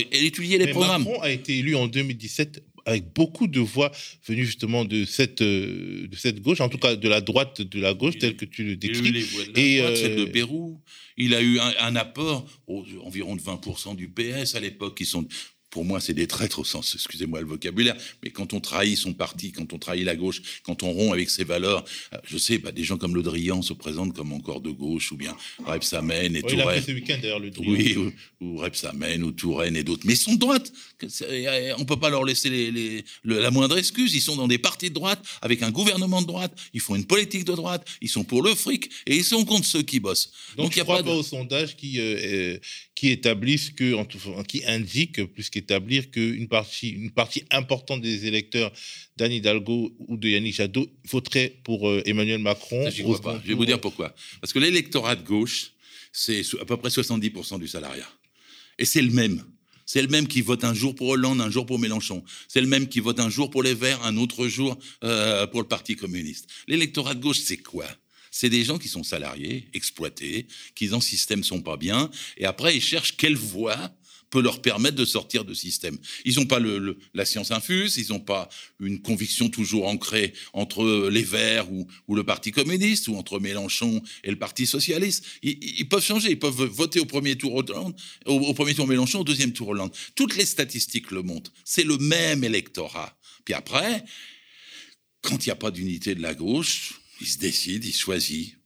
Étudiez les Mais programmes. Macron a été élu en 2017 avec beaucoup de voix venues justement de cette, euh, de cette gauche, en tout cas de la droite de la gauche, telle que tu le Il a eu décris. les voix de la Et, droite, celle de euh, Pérou. Il a eu un, un apport au- environ de 20% du PS à l'époque, qui sont, pour moi, c'est des traîtres au sens, excusez-moi le vocabulaire, mais quand on trahit son parti, quand on trahit la gauche, quand on rompt avec ses valeurs, euh, je sais, bah, des gens comme Le Drian se présentent comme encore de gauche, ou bien Rebsamen et Ouais, Touraine. ce week-end d'ailleurs le Drian. Oui, ou, ou Rebsamen, ou Touraine et d'autres. Mais ils sont de droite. C'est- euh, On peut pas leur laisser les- les- le- la moindre excuse. Ils sont dans des partis de droite, avec un gouvernement de droite. Ils font une politique de droite. Ils sont pour le fric. Et ils sont contre ceux qui bossent. Donc, Donc, il tu y a pas pas, de... aux sondages qui, euh, euh, qui établissent que, en tout- enfin, qui indiquent, plus qu'établir, qu'une partie, une partie importante des électeurs d'Anne Hidalgo ou de Yannick Jadot voterait pour euh, Emmanuel Macron. Au crois pas. Je vais vous dire pourquoi. Parce que l'électorat de gauche, c'est à peu près 70% du salariat. Et c'est le même. C'est le même qui vote un jour pour Hollande, un jour pour Mélenchon. C'est le même qui vote un jour pour les Verts, un autre jour euh, pour le Parti communiste. L'électorat de gauche, c'est quoi? C'est des gens qui sont salariés, exploités, qui dans le système sont pas bien, et après ils cherchent quelle voie peut leur permettre de sortir de système. Ils n'ont pas la science infuse, ils n'ont pas une conviction toujours ancrée entre les Verts ou, le Parti communiste, ou entre Mélenchon et le Parti socialiste. Ils, ils peuvent changer, ils peuvent voter au premier tour Hollande, au, au premier tour Mélenchon, au deuxième tour Hollande. Toutes les statistiques le montrent. C'est le même électorat. Puis après, quand il n'y a pas d'unité de la gauche, il se décide, il choisit.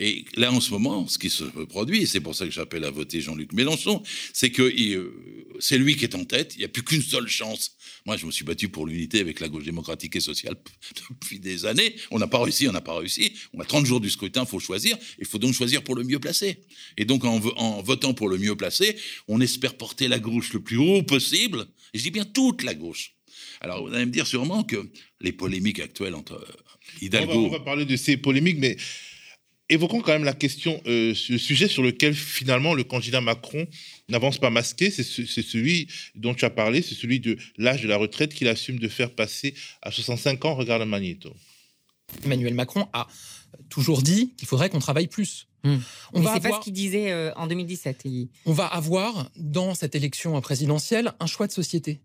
Et là, en ce moment, ce qui se produit, et c'est pour ça que j'appelle à voter Jean-Luc Mélenchon, c'est que euh, c'est lui qui est en tête. Il n'y a plus qu'une seule chance. Moi, je me suis battu pour l'unité avec la gauche démocratique et sociale depuis des années. On n'a pas réussi, on n'a pas réussi. On a 30 jours du scrutin, il faut choisir. Il faut donc choisir pour le mieux placé. Et donc, en, en votant pour le mieux placé, on espère porter la gauche le plus haut possible. Et je dis bien toute la gauche. Alors, vous allez me dire sûrement que les polémiques actuelles entre euh, On va, Hidalgo... on va parler de ces polémiques, mais évoquons quand même la question, euh, ce sujet sur lequel finalement le candidat Macron n'avance pas masqué, c'est ce- c'est celui dont tu as parlé, c'est celui de l'âge de la retraite qu'il assume de faire passer à 65 ans. Regarde Magneto. Emmanuel Macron a toujours dit qu'il faudrait qu'on travaille plus. On, Hmm. Mais va c'est pas avoir, ce qu'il disait euh, en 2017. Il- on va avoir dans cette élection présidentielle un choix de société.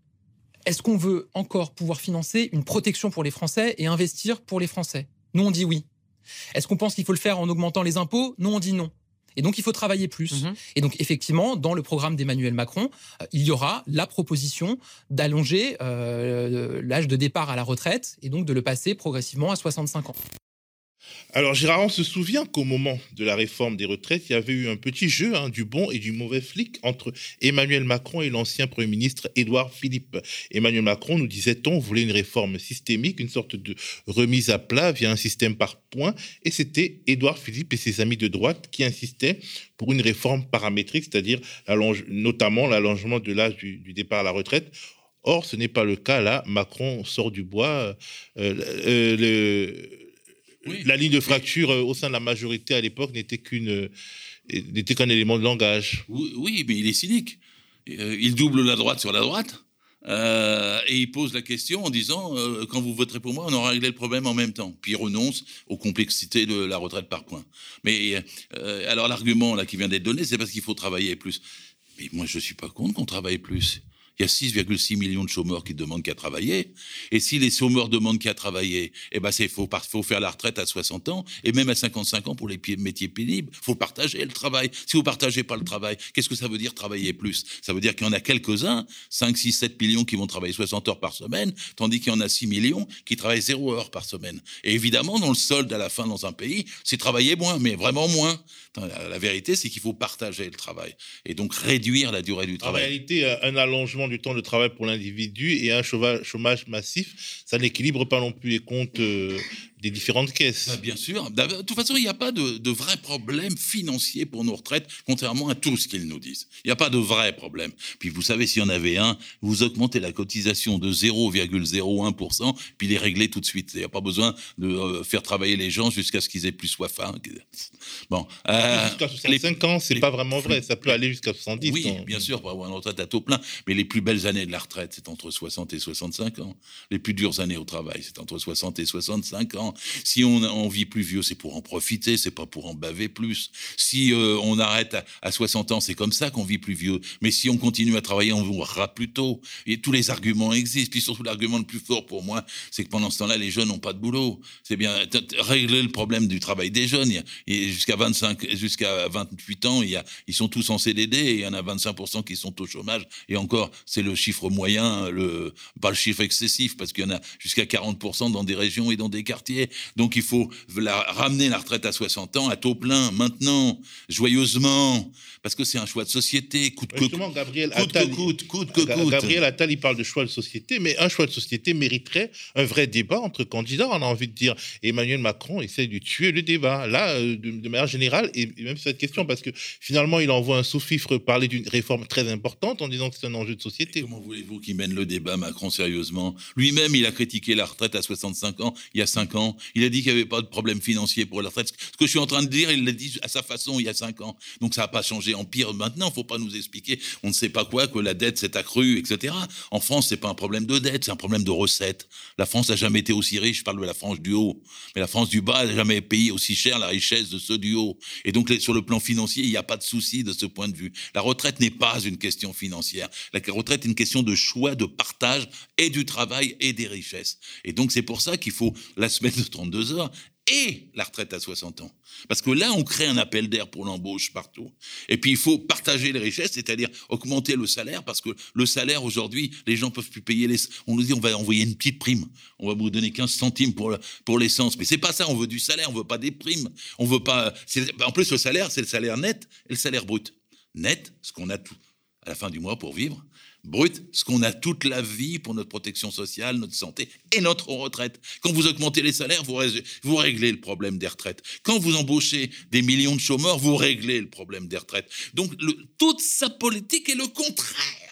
Est-ce qu'on veut encore pouvoir financer une protection pour les Français et investir pour les Français? Nous, on dit oui. Est-ce qu'on pense qu'il faut le faire en augmentant les impôts? Nous, on dit non. Et donc, il faut travailler plus. Mhm. Et donc, effectivement, dans le programme d'Emmanuel Macron, euh, il y aura la proposition d'allonger euh, l'âge de départ à la retraite et donc de le passer progressivement à 65 ans. Alors Gérard, on se souvient qu'au moment de la réforme des retraites, il y avait eu un petit jeu hein, du bon et du mauvais flic entre Emmanuel Macron et l'ancien Premier ministre Édouard Philippe. Emmanuel Macron, nous disait-on, voulait une réforme systémique, une sorte de remise à plat via un système par points, et c'était Édouard Philippe et ses amis de droite qui insistaient pour une réforme paramétrique, c'est-à-dire notamment l'allongement de l'âge du, du départ à la retraite. Or, ce n'est pas le cas là. Macron sort du bois. Euh, euh, le- la ligne de fracture euh, au sein de la majorité à l'époque n'était qu'une euh, n'était qu'un élément de langage. Oui, oui, mais il est cynique. Euh, il double la droite sur la droite. et il pose la question en disant quand vous voterez pour moi, on aura réglé le problème en même temps. Puis il renonce aux complexités de la retraite par points. Mais alors l'argument là qui vient d'être donné, c'est parce qu'il faut travailler plus. Mais moi, je suis pas contre qu'on travaille plus. Il y a 6,6 millions de chômeurs qui demandent qu'à travailler. Et si les chômeurs demandent qu'à travailler, eh ben c'est faut, faut faire la retraite à 60 ans et même à 55 ans pour les métiers pénibles. Faut partager le travail. Si vous partagez pas le travail, qu'est-ce que ça veut dire travailler plus? Ça veut dire qu'il y en a quelques-uns, 5, 6, 7 millions qui vont travailler 60 heures par semaine, tandis qu'il y en a 6 millions qui travaillent 0 heures par semaine. Et évidemment, dans le solde à la fin dans un pays, c'est travailler moins, mais vraiment moins. La, vérité, c'est qu'il faut partager le travail et donc réduire la durée du En travail. réalité, euh, un allongement du temps de travail pour l'individu et un chômage, massif, ça n'équilibre pas non plus les comptes euh, des différentes caisses. Bah, bien sûr. De toute façon, il n'y a pas de, de vrai problème financier pour nos retraites, contrairement à tout ce qu'ils nous disent. Il n'y a pas de vrai problème. Puis vous savez, s'il y en avait un, vous augmentez la cotisation de 0,01%, puis les réglez tout de suite. Il n'y a pas besoin de euh, faire travailler les gens jusqu'à ce qu'ils aient plus soif. hein. Bon. euh, Jusqu'à 65 ans, c'est pas vraiment vrai. Ça peut aller jusqu'à 70 oui, bien sûr, pour avoir une retraite à taux plein. Mais les plus belles années de la retraite, c'est entre 60 et 65 ans. Les plus dures années au travail, c'est entre 60 et 65 ans. Si on, vit plus vieux, c'est pour en profiter, c'est pas pour en baver plus. Si euh, on arrête à, à 60 ans, c'est comme ça qu'on vit plus vieux. Mais si on continue à travailler, on mourra plus tôt. Et tous les arguments existent. Puis surtout, l'argument le plus fort pour moi, c'est que pendant ce temps-là, les jeunes n'ont pas de boulot. C'est bien régler le problème du travail des jeunes. Jusqu'à 25, jusqu'à 28 ans, ils sont tous en CDD il y en a 25% qui sont au chômage. Et encore, c'est le chiffre moyen, pas le chiffre excessif, parce qu'il y en a jusqu'à 40% dans des régions et dans des quartiers. Donc il faut la, ramener la retraite à 60 ans à taux plein, maintenant, joyeusement, parce que c'est un choix de société, coûte que Justement, Gabriel coûte que Attal, coûte, coûte que coûte. Gabriel Attal, il parle de choix de société, mais un choix de société mériterait un vrai débat entre candidats. On a envie de dire Emmanuel Macron essaie de tuer le débat, là, euh, de, de manière générale, et, et même sur cette question, parce que finalement, il envoie un sous-fifre parler d'une réforme très importante en disant que c'est un enjeu de société. Comment voulez-vous qu'il mène le débat, Macron, sérieusement? Lui-même, il a critiqué la retraite à 65 ans, il y a 5 ans. Il a dit qu'il n'y avait pas de problème financier pour la retraite. Ce que je suis en train de dire, il l'a dit à sa façon il y a 5 ans. Donc ça n'a pas changé en pire maintenant. Il ne faut pas nous expliquer, on ne sait pas quoi, que la dette s'est accrue, etc. En France, c'est pas un problème de dette, c'est un problème de recettes. La France n'a jamais été aussi riche, je parle de la France du haut. Mais la France du bas n'a jamais payé aussi cher la richesse de ceux du haut. Et donc, sur le plan financier, il n'y a pas de souci de ce point de vue. La retraite n'est pas une question financière. La retraite est une question de choix, de partage et du travail et des richesses. Et donc, c'est pour ça qu'il faut la semaine de 32 heures et la retraite à 60 ans. Parce que là, on crée un appel d'air pour l'embauche partout. Et puis, il faut partager les richesses, c'est-à-dire augmenter le salaire, parce que le salaire, aujourd'hui, les gens peuvent plus payer les... On nous dit, on va envoyer une petite prime. On va vous donner 15 centimes pour, pour l'essence. Mais c'est pas ça, on veut du salaire, on veut pas des primes. On veut pas... En plus, le salaire, c'est le salaire net et le salaire brut. Net, ce qu'on a tout à la fin du mois pour vivre. Brut, ce qu'on a toute la vie pour notre protection sociale, notre santé et notre retraite. Quand vous augmentez les salaires, vous, vous réglez le problème des retraites. Quand vous embauchez des millions de chômeurs, vous réglez le problème des retraites. Donc, toute sa politique est le contraire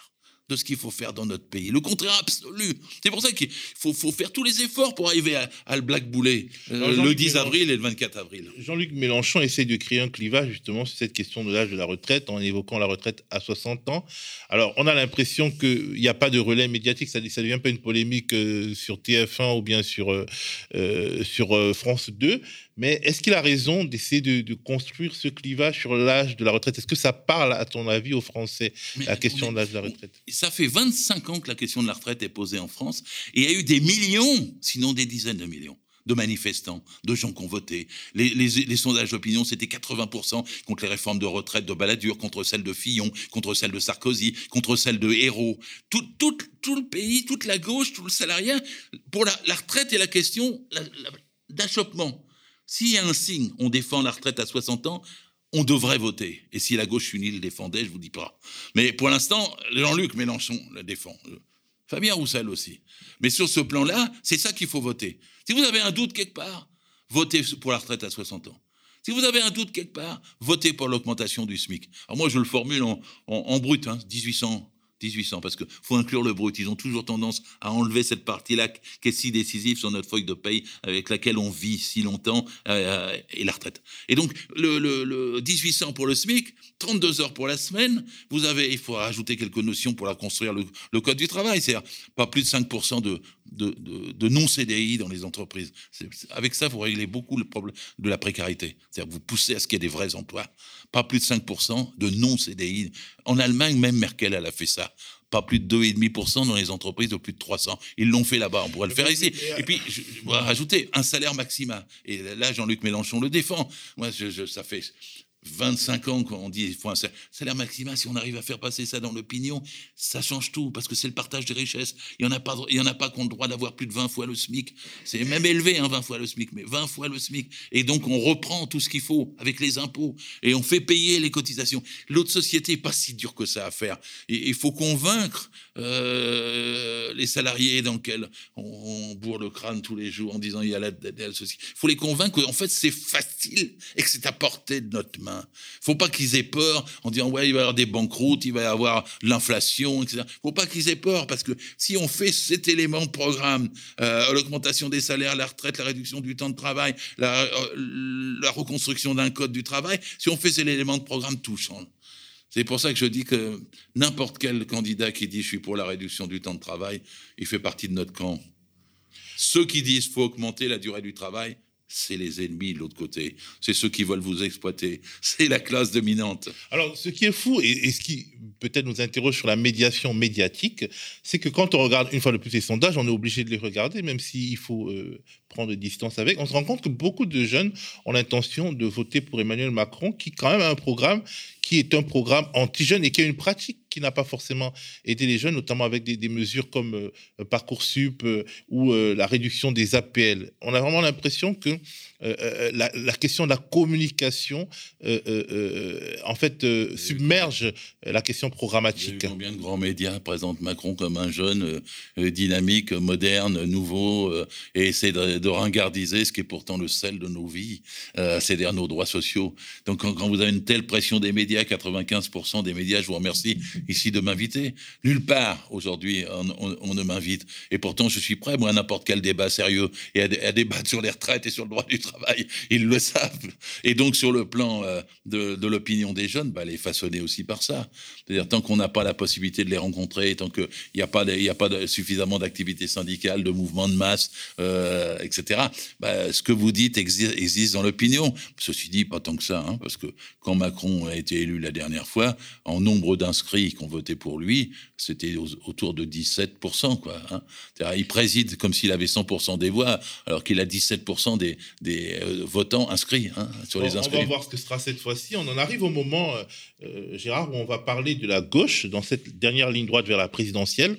de ce qu'il faut faire dans notre pays. Le contraire absolu. C'est pour ça qu'il faut, faut faire tous les efforts pour arriver à, à le blackbouler euh, le Jean-Luc 10 Mélenchon- avril et le 24 avril. Jean-Luc Mélenchon essaie de créer un clivage justement sur cette question de l'âge de la retraite en évoquant la retraite à 60 ans. Alors, on a l'impression qu'il n'y a pas de relais médiatique, ça, ça devient pas une polémique euh, sur TF1 ou bien sur, euh, sur euh, France 2. Mais est-ce qu'il a raison d'essayer de, de construire ce clivage sur l'âge de la retraite? Est-ce que ça parle, à ton avis, aux Français, la question de l'âge de la retraite? Ça fait 25 ans que la question de la retraite est posée en France et il y a eu des millions, sinon des dizaines de millions de manifestants, de gens qui ont voté. Les, les- les sondages d'opinion, c'était 80% contre les réformes de retraite de Balladur, contre celles de Fillon, contre celles de Sarkozy, contre celles de Hérault. Tout, tout, tout le pays, toute la gauche, tout le salariat, pour la, la retraite et la question d'achoppement. S'il y a un signe, on défend la retraite à 60 ans, on devrait voter. Et si la gauche unie le défendait, je vous dis pas. Mais pour l'instant, Jean-Luc Mélenchon le défend. Euh, Fabien Roussel aussi. Mais sur ce plan-là, c'est ça qu'il faut voter. Si vous avez un doute quelque part, votez pour la retraite à 60 ans. Si vous avez un doute quelque part, votez pour l'augmentation du SMIC. Alors moi, je le formule en, brut, hein, 1800. 1800, parce qu'il faut inclure le brut. Ils ont toujours tendance à enlever cette partie-là qui est si décisive sur notre feuille de paye avec laquelle on vit si longtemps, euh, et la retraite. Et donc, le, le, le 1800 pour le SMIC, 32 heures pour la semaine, vous avez, il faut rajouter quelques notions pour la construire, le, code du travail, c'est-à-dire pas plus de 5% de, de, de, non-CDI dans les entreprises. Avec ça, vous réglez beaucoup le problème de la précarité. C'est-à-dire que vous poussez à ce qu'il y ait des vrais emplois. Pas plus de 5% de non-CDI. En Allemagne, même Merkel, elle a fait ça. Pas plus de 2,5% dans les entreprises de plus de 300. Ils l'ont fait là-bas, on pourrait le faire ici. Et puis, je, je voudrais rajouter un salaire maximal. Et là, Jean-Luc Mélenchon le défend. Moi, je- ça fait 25 ans qu'on dit qu'il faut un sa- salaire maximal. Si on arrive à faire passer ça dans l'opinion, ça change tout, parce que c'est le partage des richesses. Il n'y en a pas, il y le droit d'avoir plus de 20 fois le SMIC. C'est même élevé, hein, 20 fois le SMIC, mais 20 fois le SMIC. Et donc, on reprend tout ce qu'il faut avec les impôts et on fait payer les cotisations. L'autre société n'est pas si dur que ça à faire. Il faut convaincre euh, les salariés dans lesquels on, on bourre le crâne tous les jours en disant il y a la, la- la société. Il faut les convaincre qu'en fait, c'est facile et que c'est à portée de notre main. Il faut pas qu'ils aient peur en disant ouais, il va y avoir des banqueroutes, il va y avoir l'inflation, etc. Faut pas qu'ils aient peur parce que si on fait cet élément de programme, euh, l'augmentation des salaires, la retraite, la réduction du temps de travail, la, euh, la reconstruction d'un code du travail, si on fait cet élément de programme, tout change. C'est pour ça que je dis que n'importe quel candidat qui dit je suis pour la réduction du temps de travail, il fait partie de notre camp. Ceux qui disent faut augmenter la durée du travail, c'est les ennemis de l'autre côté. C'est ceux qui veulent vous exploiter. C'est la classe dominante. Alors, ce qui est fou et, ce qui peut-être nous interroge sur la médiation médiatique, c'est que quand on regarde une fois de plus les sondages, on est obligé de les regarder, même s'il faut euh, prendre distance avec. On se rend compte que beaucoup de jeunes ont l'intention de voter pour Emmanuel Macron, qui quand même a un programme qui est un programme anti-jeune et qui a une pratique qui n'a pas forcément aidé les jeunes, notamment avec des, mesures comme euh, Parcoursup euh, ou euh, la réduction des APL. On a vraiment l'impression que la, la, question de la communication, en fait, submerge la question programmatique. Combien de grands médias présentent Macron comme un jeune dynamique, moderne, nouveau, et essaie de, de, ringardiser ce qui est pourtant le sel de nos vies, c'est-à-dire nos droits sociaux. Donc quand, quand vous avez une telle pression des médias, 95% des médias, je vous remercie, ici de m'inviter. Nulle part aujourd'hui on, ne m'invite. Et pourtant, je suis prêt, moi, à n'importe quel débat sérieux et à, débattre sur les retraites et sur le droit du travail. Ils le savent. Et donc, sur le plan euh, de, l'opinion des jeunes, bah, les façonner aussi par ça. C'est-à-dire, tant qu'on n'a pas la possibilité de les rencontrer, tant qu'il n'y a pas, y a pas suffisamment d'activités syndicales, de mouvements de masse, euh, etc., bah, ce que vous dites existe, dans l'opinion. Ceci dit, pas tant que ça, hein, parce que quand Macron a été élu la dernière fois, en nombre d'inscrits qui ont voté pour lui, c'était autour de 17%. Quoi, hein. Il préside comme s'il avait 100% des voix, alors qu'il a 17% des, des euh, votants inscrits hein, sur les inscrits. On va voir ce que sera cette fois-ci. On en arrive au moment, euh, euh, Gérard, où on va parler de la gauche dans cette dernière ligne droite vers la présidentielle,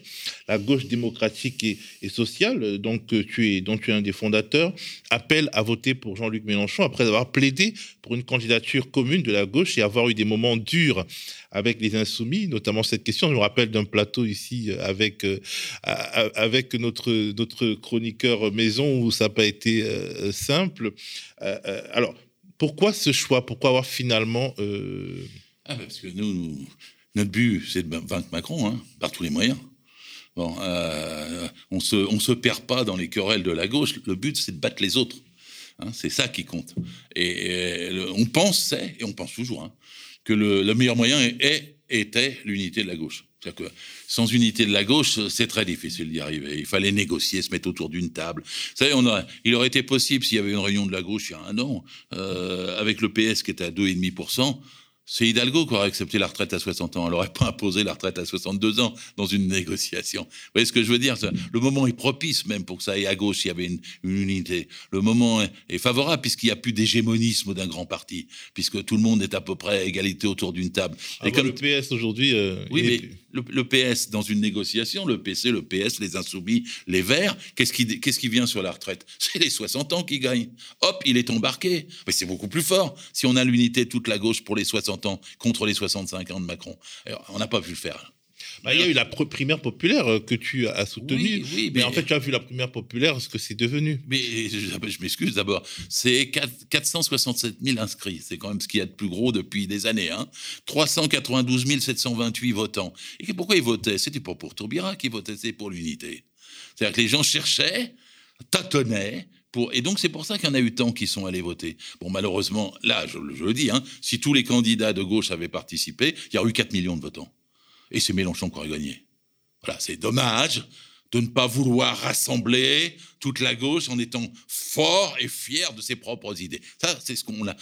la gauche démocratique et, sociale, donc, tu es, dont tu es un des fondateurs, appelle à voter pour Jean-Luc Mélenchon après avoir plaidé pour une candidature commune de la gauche et avoir eu des moments durs avec les insoumis, notamment cette question. Je me rappelle d'un plateau ici avec, euh, avec notre, notre chroniqueur maison où ça n'a pas été euh, simple. Alors, pourquoi ce choix? Pourquoi avoir finalement... Ah, parce que nous, notre but, c'est de vaincre Macron, hein, par tous les moyens. Bon, on se, on se perd pas dans les querelles de la gauche. Le but, c'est de battre les autres. Hein, c'est ça qui compte. Et, on pensait, et on pense toujours, hein, que le, meilleur moyen était l'unité de la gauche. C'est-à-dire que sans unité de la gauche, c'est très difficile d'y arriver. Il fallait négocier, se mettre autour d'une table. Vous savez, on a, il aurait été possible s'il y avait une réunion de la gauche il y a un an, euh, avec le PS qui était à 2,5%, c'est Hidalgo qui aurait accepté la retraite à 60 ans. Elle n'aurait pas imposé la retraite à 62 ans dans une négociation. Vous voyez ce que je veux dire? Le moment est propice même pour que ça aille à gauche s'il y avait une, unité. Le moment est, favorable puisqu'il n'y a plus d'hégémonisme d'un grand parti, puisque tout le monde est à peu près à égalité autour d'une table. Ah Et comme le PS aujourd'hui... Euh, oui, mais le, PS dans une négociation, le PC, le PS, les Insoumis, les Verts, qu'est-ce qui, qu'est-ce qui vient sur la retraite? C'est les 60 ans qui gagnent. Hop, il est embarqué. Mais c'est beaucoup plus fort si on a l'unité toute la gauche pour les 60 ans contre les 65 ans de Macron. on n'a pas pu le faire. Bah, il y a eu la primaire populaire euh, que tu as soutenue. Oui, mais, en fait, tu as vu la primaire populaire, ce que c'est devenu. Mais je, m'excuse d'abord. C'est 467 000 inscrits. C'est quand même ce qu'il y a de plus gros depuis des années. Hein. 392 728 votants. Et pourquoi ils votaient? C'était pas pour Tourbira qu'ils votaient, c'était pour l'unité. C'est-à-dire que les gens cherchaient, tâtonnaient, et donc, c'est pour ça qu'il y en a eu tant qui sont allés voter. Bon, malheureusement, là, je, le dis, hein, si tous les candidats de gauche avaient participé, il y aurait eu 4 millions de votants. Et c'est Mélenchon qui aurait gagné. Voilà, c'est dommage de ne pas vouloir rassembler toute la gauche en étant fort et fier de ses propres idées. Ça, c'est ce qu'on a.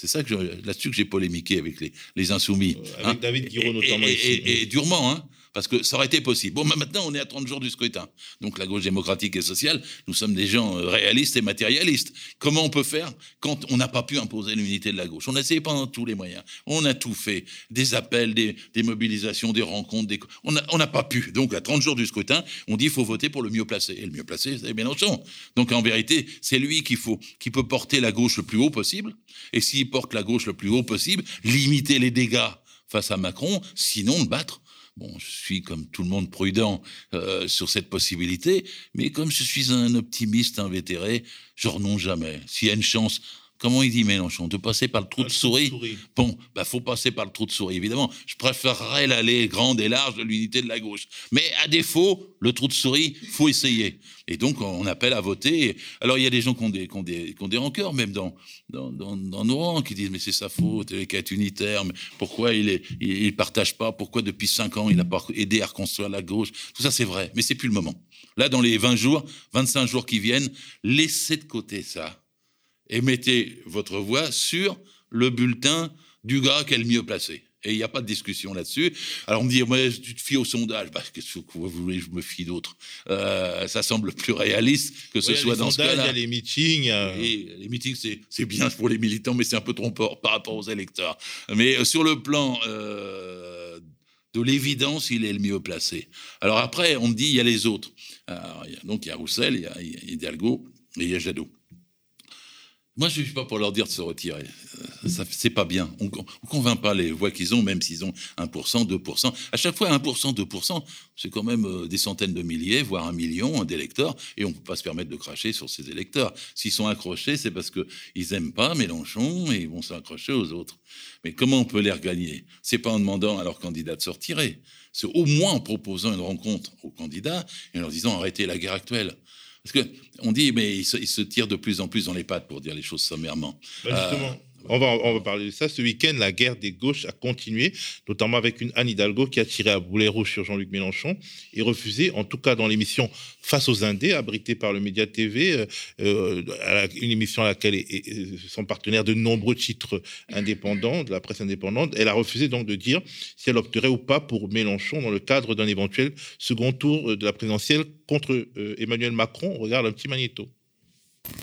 C'est ça que là-dessus que j'ai polémiqué avec les, les insoumis. Euh, avec hein. David Guiraud notamment. et, durement, hein parce que ça aurait été possible. Bon, maintenant, on est à 30 jours du scrutin. Donc, la gauche démocratique et sociale, nous sommes des gens euh, réalistes et matérialistes. Comment on peut faire quand on n'a pas pu imposer l'unité de la gauche? On a essayé pendant tous les moyens. On a tout fait. Des appels, des, mobilisations, des rencontres. Des... On n'a pas pu. Donc, à 30 jours du scrutin, on dit qu'il faut voter pour le mieux placé. Et le mieux placé, c'est Mélenchon. Donc, en vérité, c'est lui qu'il faut, qui peut porter la gauche le plus haut possible. Et s'il porte la gauche le plus haut possible, limiter les dégâts face à Macron, sinon le battre. Bon, je suis comme tout le monde prudent euh, sur cette possibilité, mais comme je suis un optimiste invétéré, je renonce jamais. S'il y a une chance, Comment il dit Mélenchon De passer par le trou de souris. Bon, bah faut passer par le trou de souris, évidemment. Je préférerais l'allée grande et large de l'unité de la gauche. Mais à défaut, le trou de souris, faut essayer. Et donc, on appelle à voter. Alors, il y a des gens qui ont des, qui ont des, qui ont des rancœurs, même dans, dans, dans, dans nos rangs, qui disent Mais c'est sa faute, il est unitaire, mais pourquoi il ne il, il partage pas Pourquoi depuis cinq ans, il n'a pas aidé à reconstruire la gauche? Tout ça, c'est vrai, mais c'est plus le moment. Là, dans les 20 jours, 25 jours qui viennent, laissez de côté ça et mettez votre voix sur le bulletin du gars qui est le mieux placé. Et il n'y a pas de discussion là-dessus. Alors on me dit, ouais, tu te fies au sondage. Bah, qu'est-ce que vous voulez je me fie d'autre? Euh, Ça semble plus réaliste que ce soit dans ce cas-là. Il y a les meetings. Euh. Et les meetings, c'est bien pour les militants, mais c'est un peu trompeur par rapport aux électeurs. Mais euh, sur le plan euh, de l'évidence, il est le mieux placé. Alors après, on me dit, il y a les autres. Alors, donc il y a Roussel, il y a, il y a Hidalgo et il y a Jadot. Moi, je ne suis pas pour leur dire de se retirer. Euh, ça, c'est pas bien. On ne convainc pas les voix qu'ils ont, même s'ils ont 1%, 2%. À chaque fois, 1%, 2%, c'est quand même euh, des centaines de milliers, voire un million d'électeurs, et on ne peut pas se permettre de cracher sur ces électeurs. S'ils sont accrochés, c'est parce qu'ils n'aiment pas Mélenchon et ils vont s'accrocher aux autres. Mais comment on peut les regagner? C'est pas en demandant à leurs candidats de se retirer. C'est au moins en proposant une rencontre aux candidats et en leur disant arrêtez la guerre actuelle. Parce qu'on dit, mais il se, tire de plus en plus dans les pattes, pour dire les choses sommairement. Bah, justement. Euh, on va, parler de ça. Ce week-end, la guerre des gauches a continué, notamment avec une Anne Hidalgo qui a tiré à boulet rouge sur Jean-Luc Mélenchon et refusé, en tout cas dans l'émission Face aux Indés, abritée par le Média TV, euh, euh, une émission à laquelle sont partenaires de nombreux titres indépendants, de la presse indépendante. Elle a refusé donc de dire si elle opterait ou pas pour Mélenchon dans le cadre d'un éventuel second tour de la présidentielle contre Emmanuel Macron. On regarde un petit magnéto.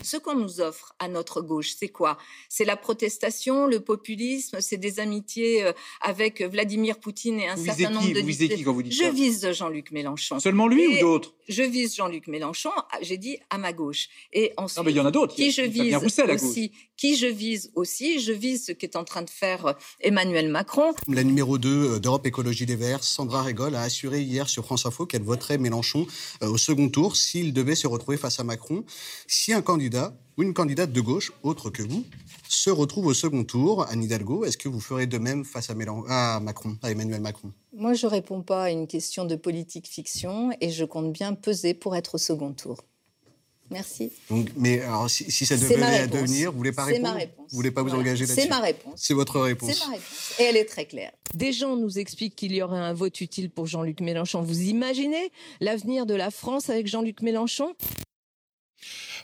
Ce qu'on nous offre à notre gauche, c'est quoi? C'est la protestation, le populisme, c'est des amitiés euh, avec Vladimir Poutine et un certain nombre de... Vous visez qui quand vous dites Je vise Jean-Luc Mélenchon. Seulement lui ou d'autres? Je vise Jean-Luc Mélenchon, ah, j'ai dit à ma gauche. Et ensuite, non, mais il y en a d'autres. Qui je vise aussi, qui je vise aussi, je vise ce qu'est en train de faire euh, Emmanuel Macron. La numéro 2 euh, d'Europe Écologie des Verts, Sandra Régol, a assuré hier sur France Info qu'elle voterait Mélenchon au second tour s'il devait se retrouver face à Macron. Si un candidat ou une candidate de gauche, autre que vous, se retrouve au second tour, Anne Hidalgo, est-ce que vous ferez de même face à, à Macron, à Emmanuel Macron? Moi, je ne réponds pas à une question de politique fiction et je compte bien peser pour être au second tour. Merci. Donc, mais alors, si, ça devait devenir, vous voulez pas répondre ma réponse. Vous voulez pas vous engager là-dessus C'est ma réponse. C'est votre réponse. C'est ma réponse. Et elle est très claire. Des gens nous expliquent qu'il y aurait un vote utile pour Jean-Luc Mélenchon. Vous imaginez l'avenir de la France avec Jean-Luc Mélenchon?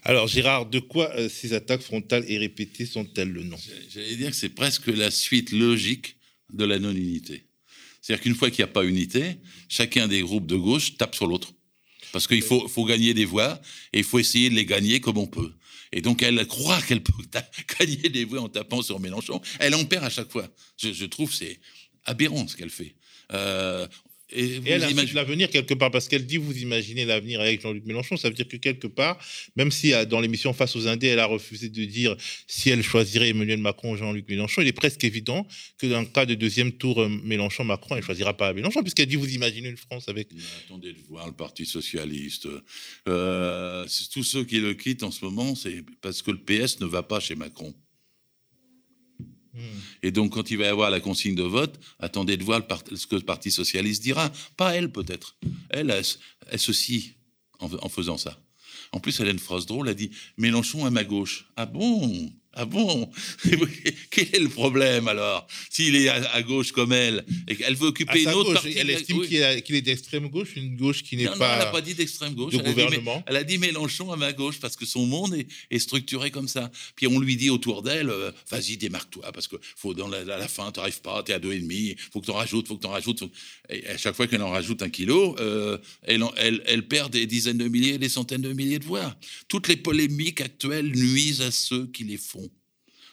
Alors, Gérard, de quoi euh, ces attaques frontales et répétées sont-elles le nom? J'allais dire que c'est presque la suite logique de la non-unité. C'est-à-dire qu'une fois qu'il n'y a pas unité, chacun des groupes de gauche tape sur l'autre. Parce qu'il faut, faut, gagner des voix et il faut essayer de les gagner comme on peut. Et donc, elle croit qu'elle peut gagner des voix en tapant sur Mélenchon. Elle en perd à chaque fois. Je, je trouve c'est aberrant ce qu'elle fait. Euh, et, elle imagine l'avenir quelque part, parce qu'elle dit vous imaginez l'avenir avec Jean-Luc Mélenchon. Ça veut dire que quelque part, même si euh, dans l'émission Face aux Indés, elle a refusé de dire si elle choisirait Emmanuel Macron ou Jean-Luc Mélenchon, il est presque évident que dans le cas de deuxième tour euh, Mélenchon-Macron, elle ne choisira pas Mélenchon, puisqu'elle dit vous imaginez une France avec. attendez de voir le Parti Socialiste. Euh, tous ceux qui le quittent en ce moment, c'est parce que le PS ne va pas chez Macron. Et donc, quand il va y avoir la consigne de vote, attendez de voir ce que le Parti socialiste dira. Pas elle, peut-être. Elle, elle, se scie en, faisant ça. En plus, une phrase drôle. A dit Mélenchon à ma gauche. Ah bon? Ah bon? Quel est le problème alors? S'il est à, gauche comme elle, et qu'elle veut occuper une autre partie. Elle estime qu'il est, d'extrême gauche, une gauche qui n'est pas. Non, elle n'a pas dit d'extrême gauche. De elle gouvernement. A dit, elle a dit Mélenchon à ma gauche parce que son monde est, structuré comme ça. Puis on lui dit autour d'elle euh, vas-y, démarque-toi parce que faut dans la, la fin, tu n'arrives pas, tu es à deux et demi, faut que tu en rajoutes, faut que tu en rajoutes. Et à chaque fois qu'elle en rajoute un kilo, euh, elle, elle, elle perd des dizaines de milliers, des centaines de milliers de voix. Toutes les polémiques actuelles nuisent à ceux qui les font.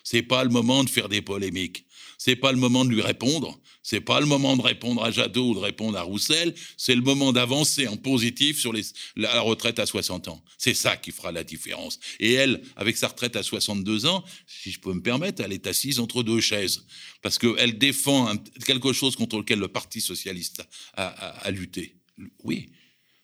C'est pas le moment de faire des polémiques. C'est pas le moment de lui répondre. C'est pas le moment de répondre à Jadot ou de répondre à Roussel. C'est le moment d'avancer en positif sur la retraite à 60 ans. C'est ça qui fera la différence. Et elle, avec sa retraite à 62 ans, si je peux me permettre, elle est assise entre deux chaises. Parce qu'elle défend quelque chose contre lequel le Parti socialiste a, a lutté. Oui,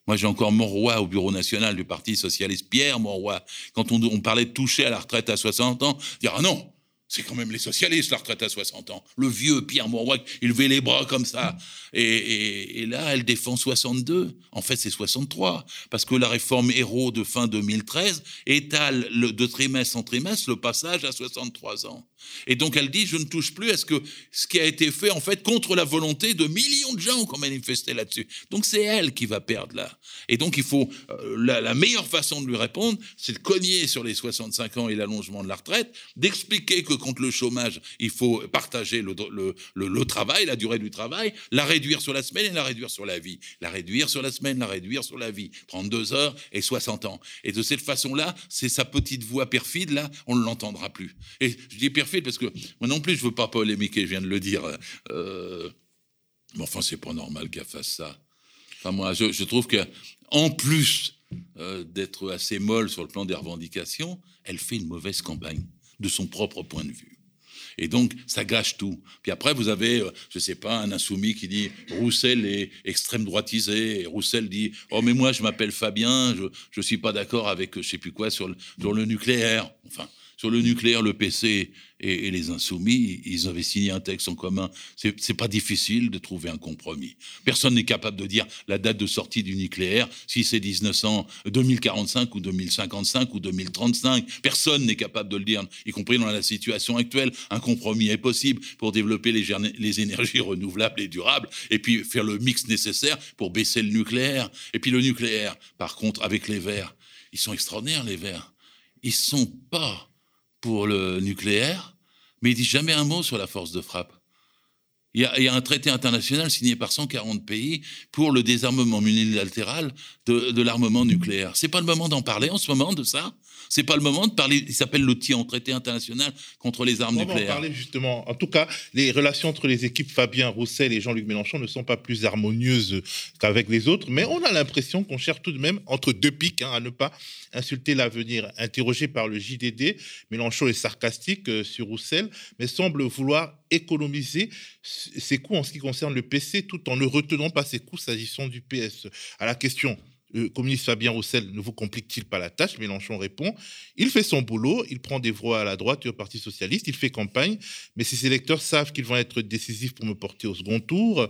Moi, j'ai encore Monroy au bureau national du Parti socialiste, Pierre Monroy, quand on, parlait de toucher à la retraite à 60 ans, dire ah non, c'est quand même les socialistes, la retraite à 60 ans. Le vieux Pierre Monroy, il levait les bras comme ça. Et, là, elle défend 62. En fait, c'est 63. Parce que la réforme héros de fin 2013 étale de trimestre en trimestre le passage à 63 ans. Et donc, elle dit, je ne touche plus à ce, que, ce qui a été fait, en fait, contre la volonté de millions de gens qui ont manifesté là-dessus. Donc, c'est elle qui va perdre là. Et donc, il faut, euh, la, meilleure façon de lui répondre, c'est de cogner sur les 65 ans et l'allongement de la retraite, d'expliquer que contre le chômage, il faut partager le, le, travail, la durée du travail, la réduire sur la semaine et la réduire sur la vie. La réduire sur la semaine, la réduire sur la vie. 32 heures et 60 ans. Et de cette façon-là, c'est sa petite voix perfide, là, on ne l'entendra plus. Et je dis perfide parce que moi non plus, je ne veux pas polémiquer, je viens de le dire. Euh, mais enfin, c'est pas normal qu'elle fasse ça. Enfin, moi, je, trouve que en plus euh, d'être assez molle sur le plan des revendications, elle fait une mauvaise campagne de son propre point de vue. Et donc, ça gâche tout. Puis après, vous avez, euh, je ne sais pas, un insoumis qui dit Roussel est extrême droitisé. Et Roussel dit Oh, mais moi, je m'appelle Fabien, je ne suis pas d'accord avec je ne sais plus quoi sur le, sur le nucléaire. Enfin, sur le nucléaire, le PC et, les insoumis, ils avaient signé un texte en commun. C'est pas difficile de trouver un compromis. Personne n'est capable de dire la date de sortie du nucléaire, si c'est 1900, 2045 ou 2055 ou 2035. Personne n'est capable de le dire, y compris dans la situation actuelle. Un compromis est possible pour développer les, les énergies renouvelables et durables, et puis faire le mix nécessaire pour baisser le nucléaire. Et puis le nucléaire, par contre, avec les Verts, ils sont extraordinaires, les Verts. Ils sont pas pour le nucléaire, mais il dit jamais un mot sur la force de frappe. Il y, a, un traité international signé par 140 pays pour le désarmement unilatéral de, de l'armement nucléaire. C'est pas le moment d'en parler en ce moment de ça c'est pas le moment de parler. Il s'appelle l'outil en traité international contre les armes nucléaires. On va en parler justement. En tout cas, les relations entre les équipes Fabien Roussel et Jean-Luc Mélenchon ne sont pas plus harmonieuses qu'avec les autres, mais on a l'impression qu'on cherche tout de même entre deux pics hein, à ne pas insulter l'avenir. Interrogé par le JDD, Mélenchon est sarcastique euh, sur Roussel, mais semble vouloir économiser ses coûts en ce qui concerne le PC tout en ne retenant pas ses coûts s'agissant du PS. À la question le communiste Fabien Roussel ne vous complique-t-il pas la tâche Mélenchon répond il fait son boulot, il prend des voix à la droite et au Parti socialiste, il fait campagne, mais ses électeurs savent qu'ils vont être décisifs pour me porter au second tour.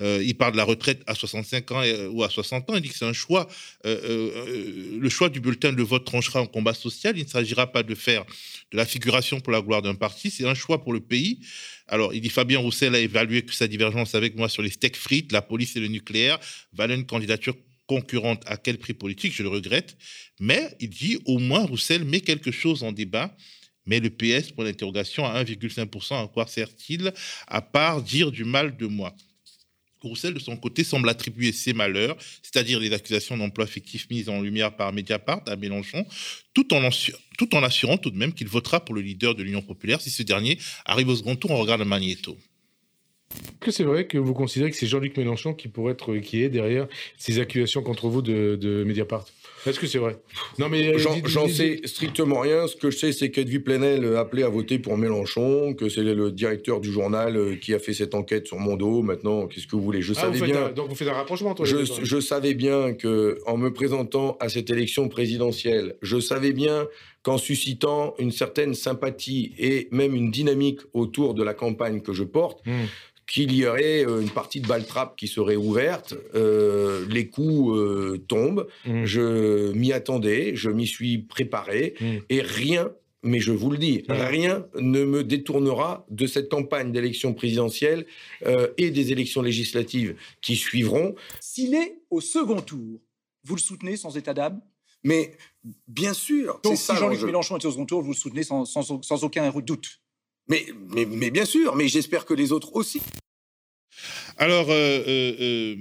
Euh, il parle de la retraite à 65 ans euh, ou à 60 ans. Il dit que c'est un choix. Euh, le choix du bulletin de vote tranchera en combat social. Il ne s'agira pas de faire de la figuration pour la gloire d'un parti, c'est un choix pour le pays. Alors, il dit Fabien Roussel a évalué que sa divergence avec moi sur les steaks frites, la police et le nucléaire valait une candidature concurrente à quel prix politique, je le regrette, mais il dit au moins Roussel met quelque chose en débat, mais le PS, pour l'interrogation, à 1,5%, à quoi sert-il, à part dire du mal de moi? Roussel, de son côté, semble attribuer ses malheurs, c'est-à-dire les accusations d'emploi fictif mises en lumière par Mediapart à Mélenchon, tout en, assurant tout de même qu'il votera pour le leader de l'Union populaire si ce dernier arrive au second tour en regard de Magneto que c'est vrai que vous considérez que c'est Jean-Luc Mélenchon qui pourrait être qui est derrière ces accusations contre vous de, de Mediapart? Est-ce que c'est vrai? Non, mais euh, j'en sais strictement rien. Ce que je sais, c'est qu'Edwy Plenel a appelé à voter pour Mélenchon, que c'est le directeur du journal euh, qui a fait cette enquête sur mon dos. Maintenant, qu'est-ce que vous voulez? Je ah, savais bien. donc vous faites un rapprochement entre je, je savais bien que en me présentant à cette élection présidentielle, je savais bien qu'en suscitant une certaine sympathie et même une dynamique autour de la campagne que je porte, hmm qu'il y aurait euh, une partie de Baltrap qui serait ouverte. Euh, les coups euh, tombent. Mmh. Je m'y attendais, je m'y suis préparé, mmh. et rien, mais je vous le dis, mmh. rien ne me détournera de cette campagne d'élection présidentielle et des élections législatives qui suivront. S'il est au second tour, vous le soutenez sans état d'âme? Mais bien sûr. Donc si Jean-Luc Mélenchon est au second tour, vous le soutenez sans, sans, sans aucun doute? Mais, mais, mais, bien sûr, mais j'espère que les autres aussi. Alors, euh, euh, euh,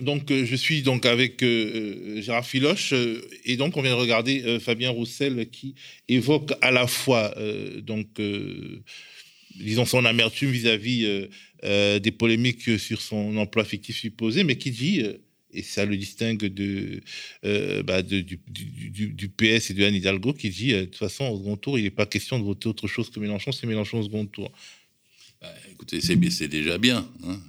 donc, je suis donc avec Gérard Filoche, et donc on vient de regarder Fabien Roussel qui évoque à la fois, donc, disons, son amertume vis-à-vis des polémiques sur son emploi fictif supposé, mais qui dit et ça le distingue de, bah, du, PS et de Anne Hidalgo, qui dit de toute façon, au second tour, il n'est pas question de voter autre chose que Mélenchon, c'est Mélenchon au second tour. Bah, écoutez, c'est déjà bien. Hein.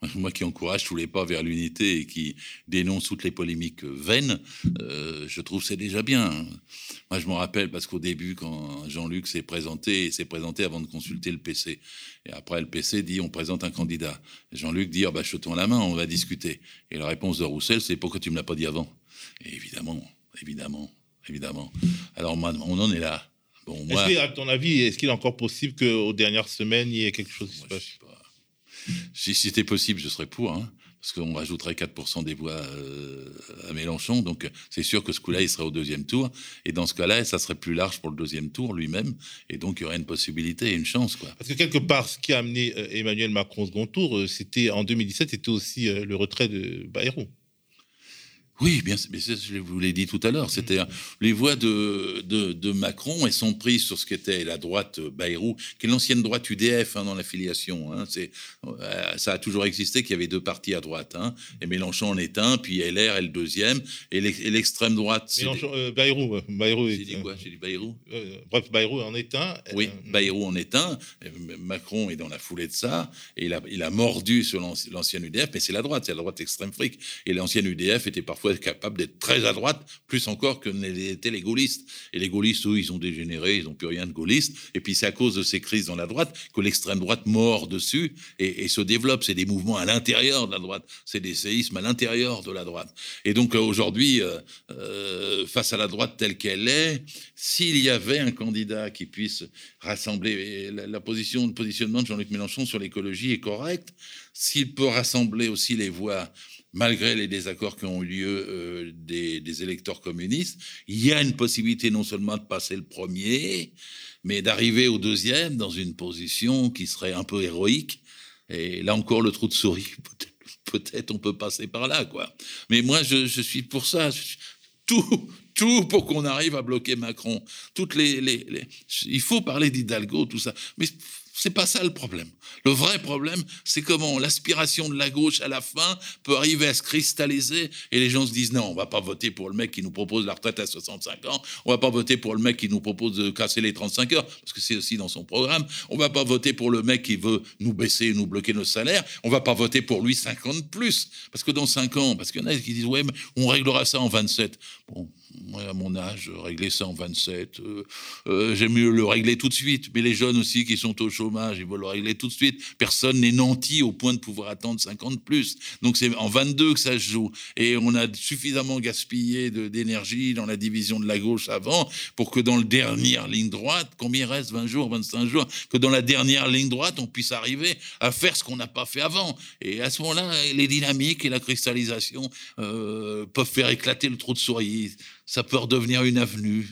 moi qui encourage tous les pas vers l'unité et qui dénonce toutes les polémiques vaines, euh, je trouve c'est déjà bien. Moi, je me rappelle parce qu'au début, quand Jean-Luc s'est présenté, il s'est présenté avant de consulter le PC. Et après, le PC dit on présente un candidat. Jean-Luc dit oh, bah, jetons la main, on va discuter. Et la réponse de Roussel, c'est pourquoi tu me l'as pas dit avant? Et évidemment, évidemment, évidemment. Alors, on en est là. Bon, moi, à ton avis, est-ce qu'il est encore possible qu'aux dernières semaines, il y ait quelque chose qui se passe? Si c'était possible, je serais pour, hein, parce qu'on rajouterait 4% des voix euh, à Mélenchon. Donc c'est sûr que ce coup-là, il serait au deuxième tour. Et dans ce cas-là, ça serait plus large pour le deuxième tour lui-même. Et donc il y aurait une possibilité et une chance. Quoi. Parce que quelque part, ce qui a amené euh, Emmanuel Macron au second tour, euh, c'était en 2017, c'était aussi le retrait de Bayrou. Oui, bien, mais je vous l'ai dit tout à l'heure, c'était les voix de, de, Macron, elles sont prises sur ce qu'était la droite euh, Bayrou, qui est l'ancienne droite UDF hein, dans l'affiliation. Hein, c'est, euh, ça a toujours existé qu'il y avait deux partis à droite, hein, et Mélenchon en est un, puis LR est le deuxième, et, l'extrême droite. Mélenchon, euh, Bayrou, Bayrou. J'ai dit quoi J'ai dit Bayrou? bref, Bayrou en est un. Oui, Bayrou en est un. Macron est dans la foulée de ça, et il a, il a mordu sur l'ancienne UDF, mais c'est la droite, c'est la droite extrême fric, et l'ancienne UDF était parfois capable d'être très à droite, plus encore que n'étaient les gaullistes. Et les gaullistes, eux, ils ont dégénéré, ils n'ont plus rien de gaulliste. Et puis c'est à cause de ces crises dans la droite que l'extrême droite mord dessus et, se développe. C'est des mouvements à l'intérieur de la droite, c'est des séismes à l'intérieur de la droite. Et donc euh, aujourd'hui, euh, euh, face à la droite telle qu'elle est, s'il y avait un candidat qui puisse rassembler la, la position, le positionnement de Jean-Luc Mélenchon sur l'écologie est correct, s'il peut rassembler aussi les voix malgré les désaccords qui ont eu lieu euh, des, électeurs communistes, il y a une possibilité non seulement de passer le premier, mais d'arriver au deuxième dans une position qui serait un peu héroïque. Et là encore, le trou de souris, peut-être on peut passer par là, quoi. Mais moi, je, suis pour ça. tout, tout pour qu'on arrive à bloquer Macron. Toutes les, il faut parler d'Hidalgo, tout ça. Mais c'est pas ça le problème. Le vrai problème, c'est comment l'aspiration de la gauche à la fin peut arriver à se cristalliser et les gens se disent non, on va pas voter pour le mec qui nous propose la retraite à 65 ans, on va pas voter pour le mec qui nous propose de casser les 35 heures, parce que c'est aussi dans son programme, on va pas voter pour le mec qui veut nous baisser, nous bloquer nos salaires, on va pas voter pour lui 50 plus, parce que dans 5 ans, parce qu'il y en a qui disent ouais, mais on réglera ça en 27. Bon, moi, à mon âge, régler ça en 27, euh, euh, j'aime mieux le régler tout de suite. Mais les jeunes aussi qui sont au chômage, ils veulent le régler tout de suite. Personne n'est nanti au point de pouvoir attendre 50 plus. Donc c'est en 22 que ça se joue. Et on a suffisamment gaspillé d'énergie dans la division de la gauche avant pour que dans la dernière ligne droite, combien reste? 20 jours, 25 jours, que dans la dernière ligne droite, on puisse arriver à faire ce qu'on n'a pas fait avant. Et à ce moment-là, les dynamiques et la cristallisation euh, peuvent faire éclater le trou de souris ça peut redevenir une avenue.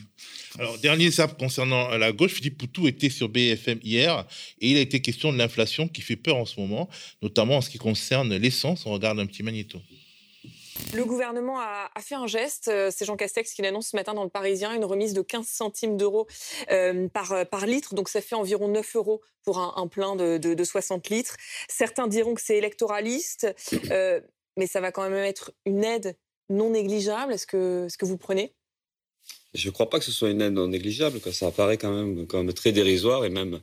Alors, dernier sap concernant la gauche, Philippe Poutou était sur BFM hier et il a été question de l'inflation qui fait peur en ce moment, notamment en ce qui concerne l'essence. On regarde un petit magnéto. Le gouvernement a, fait un geste. Euh, c'est Jean Castex qui l'annonce ce matin dans le Parisien, une remise de 15 centimes d'euros euh, par, par litre. Donc ça fait environ 9 euros pour un, plein de, 60 litres. Certains diront que c'est électoraliste, euh, mais ça va quand même être une aide non négligeable? Est-ce que, ce que vous prenez? Je ne crois pas que ce soit une aide non négligeable. Ça apparaît quand même comme très dérisoire et même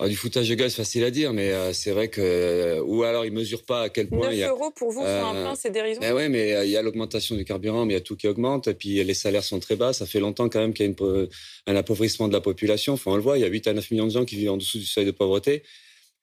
ah, du foutage de gaz, facile à dire, mais euh, c'est vrai que. ou alors, ils ne mesurent pas à quel point. 9 il y a, euros pour vous, sur un euh, plein, c'est dérisoire? ben Oui, mais euh, il y a l'augmentation du carburant, mais il y a tout qui augmente. Et puis, les salaires sont très bas. Ça fait longtemps quand même qu'il y a un appauvrissement de la population. Enfin, on le voit, il y a 8 à 9 millions de gens qui vivent en dessous du seuil de pauvreté.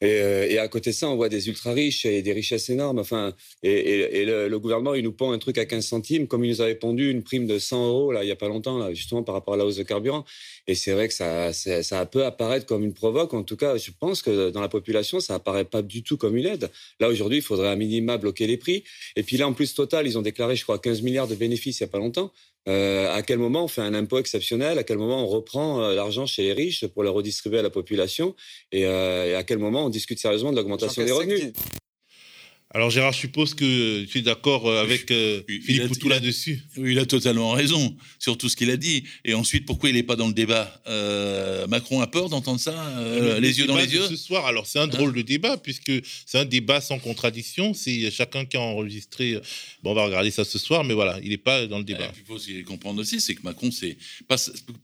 Euh, et, à côté de ça, on voit des ultra riches et des richesses énormes. Enfin, et, le, gouvernement, il nous pond un truc à 15 centimes, comme il nous avait pondu une prime de 100 euros là, il y a pas longtemps, là, justement par rapport à la hausse de carburant. Et c'est vrai que ça, ça, peut apparaître comme une provoque. En tout cas, je pense que dans la population, ça apparaît pas du tout comme une aide. Là, aujourd'hui, il faudrait à minima bloquer les prix. Et puis là, en plus, Total, ils ont déclaré, je crois, 15 milliards de bénéfices il y a pas longtemps. Euh, à quel moment on fait un impôt exceptionnel? À quel moment on reprend euh, l'argent chez les riches pour le redistribuer à la population? Et, euh, et, à quel moment on discute sérieusement de l'augmentation des revenus? Alors Gérard, je suppose que tu es d'accord euh, avec euh, Philippe Poutou là-dessus. Oui, il a totalement raison sur tout ce qu'il a dit. Et ensuite, pourquoi il n'est pas dans le débat? Euh, Macron a peur d'entendre ça, les yeux dans les yeux? Ce soir, alors c'est un hein? drôle de débat puisque c'est un débat sans contradiction. C'est chacun qui a enregistré. Bon, on va regarder ça ce soir, mais voilà, il n'est pas dans le débat. il faut comprendre aussi, c'est que Macron, c'est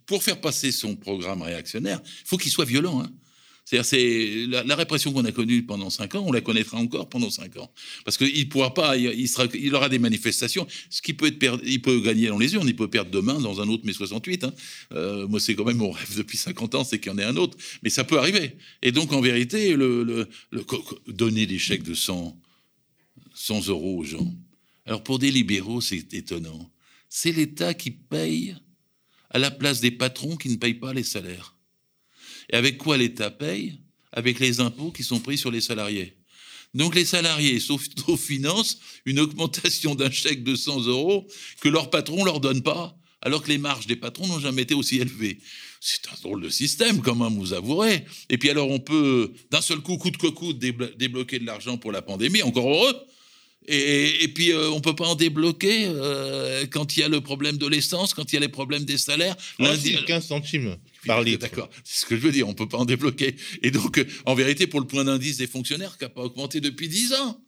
pour faire passer son programme réactionnaire, il faut qu'il soit violent. Hein C'est-à-dire, c'est la, répression qu'on a connue pendant cinq ans, on la connaîtra encore pendant cinq ans. Parce qu'il pourra pas, il, aura des manifestations. Ce qui peut être il peut gagner dans les urnes, il peut perdre demain dans un autre mai 68. Hein. Euh, moi, c'est quand même mon rêve depuis 50 ans, c'est qu'il y en ait un autre. Mais ça peut arriver. Et donc, en vérité, le, donner des chèques de 100, 100 euros aux gens. Alors, pour des libéraux, c'est étonnant. C'est l'État qui paye à la place des patrons qui ne payent pas les salaires. Et avec quoi l'État paye? Avec les impôts qui sont pris sur les salariés. Donc les salariés financent une augmentation d'un chèque de 100 euros que leur patron leur donne pas, alors que les marges des patrons n'ont jamais été aussi élevées. C'est un drôle de système, quand même, vous avouerez. Et puis alors on peut, d'un seul coup, que coûte, déblo- débloquer de l'argent pour la pandémie, encore heureux. Et, et puis, euh, on peut pas en débloquer euh, quand il y a le problème de l'essence, quand il y a les problèmes des salaires. Ah, Lundi- si, 15 centimes par litre. D'accord, c'est ce que je veux dire, on peut pas en débloquer. Et donc, euh, en vérité, pour le point d'indice des fonctionnaires qui n'a pas augmenté depuis 10 ans.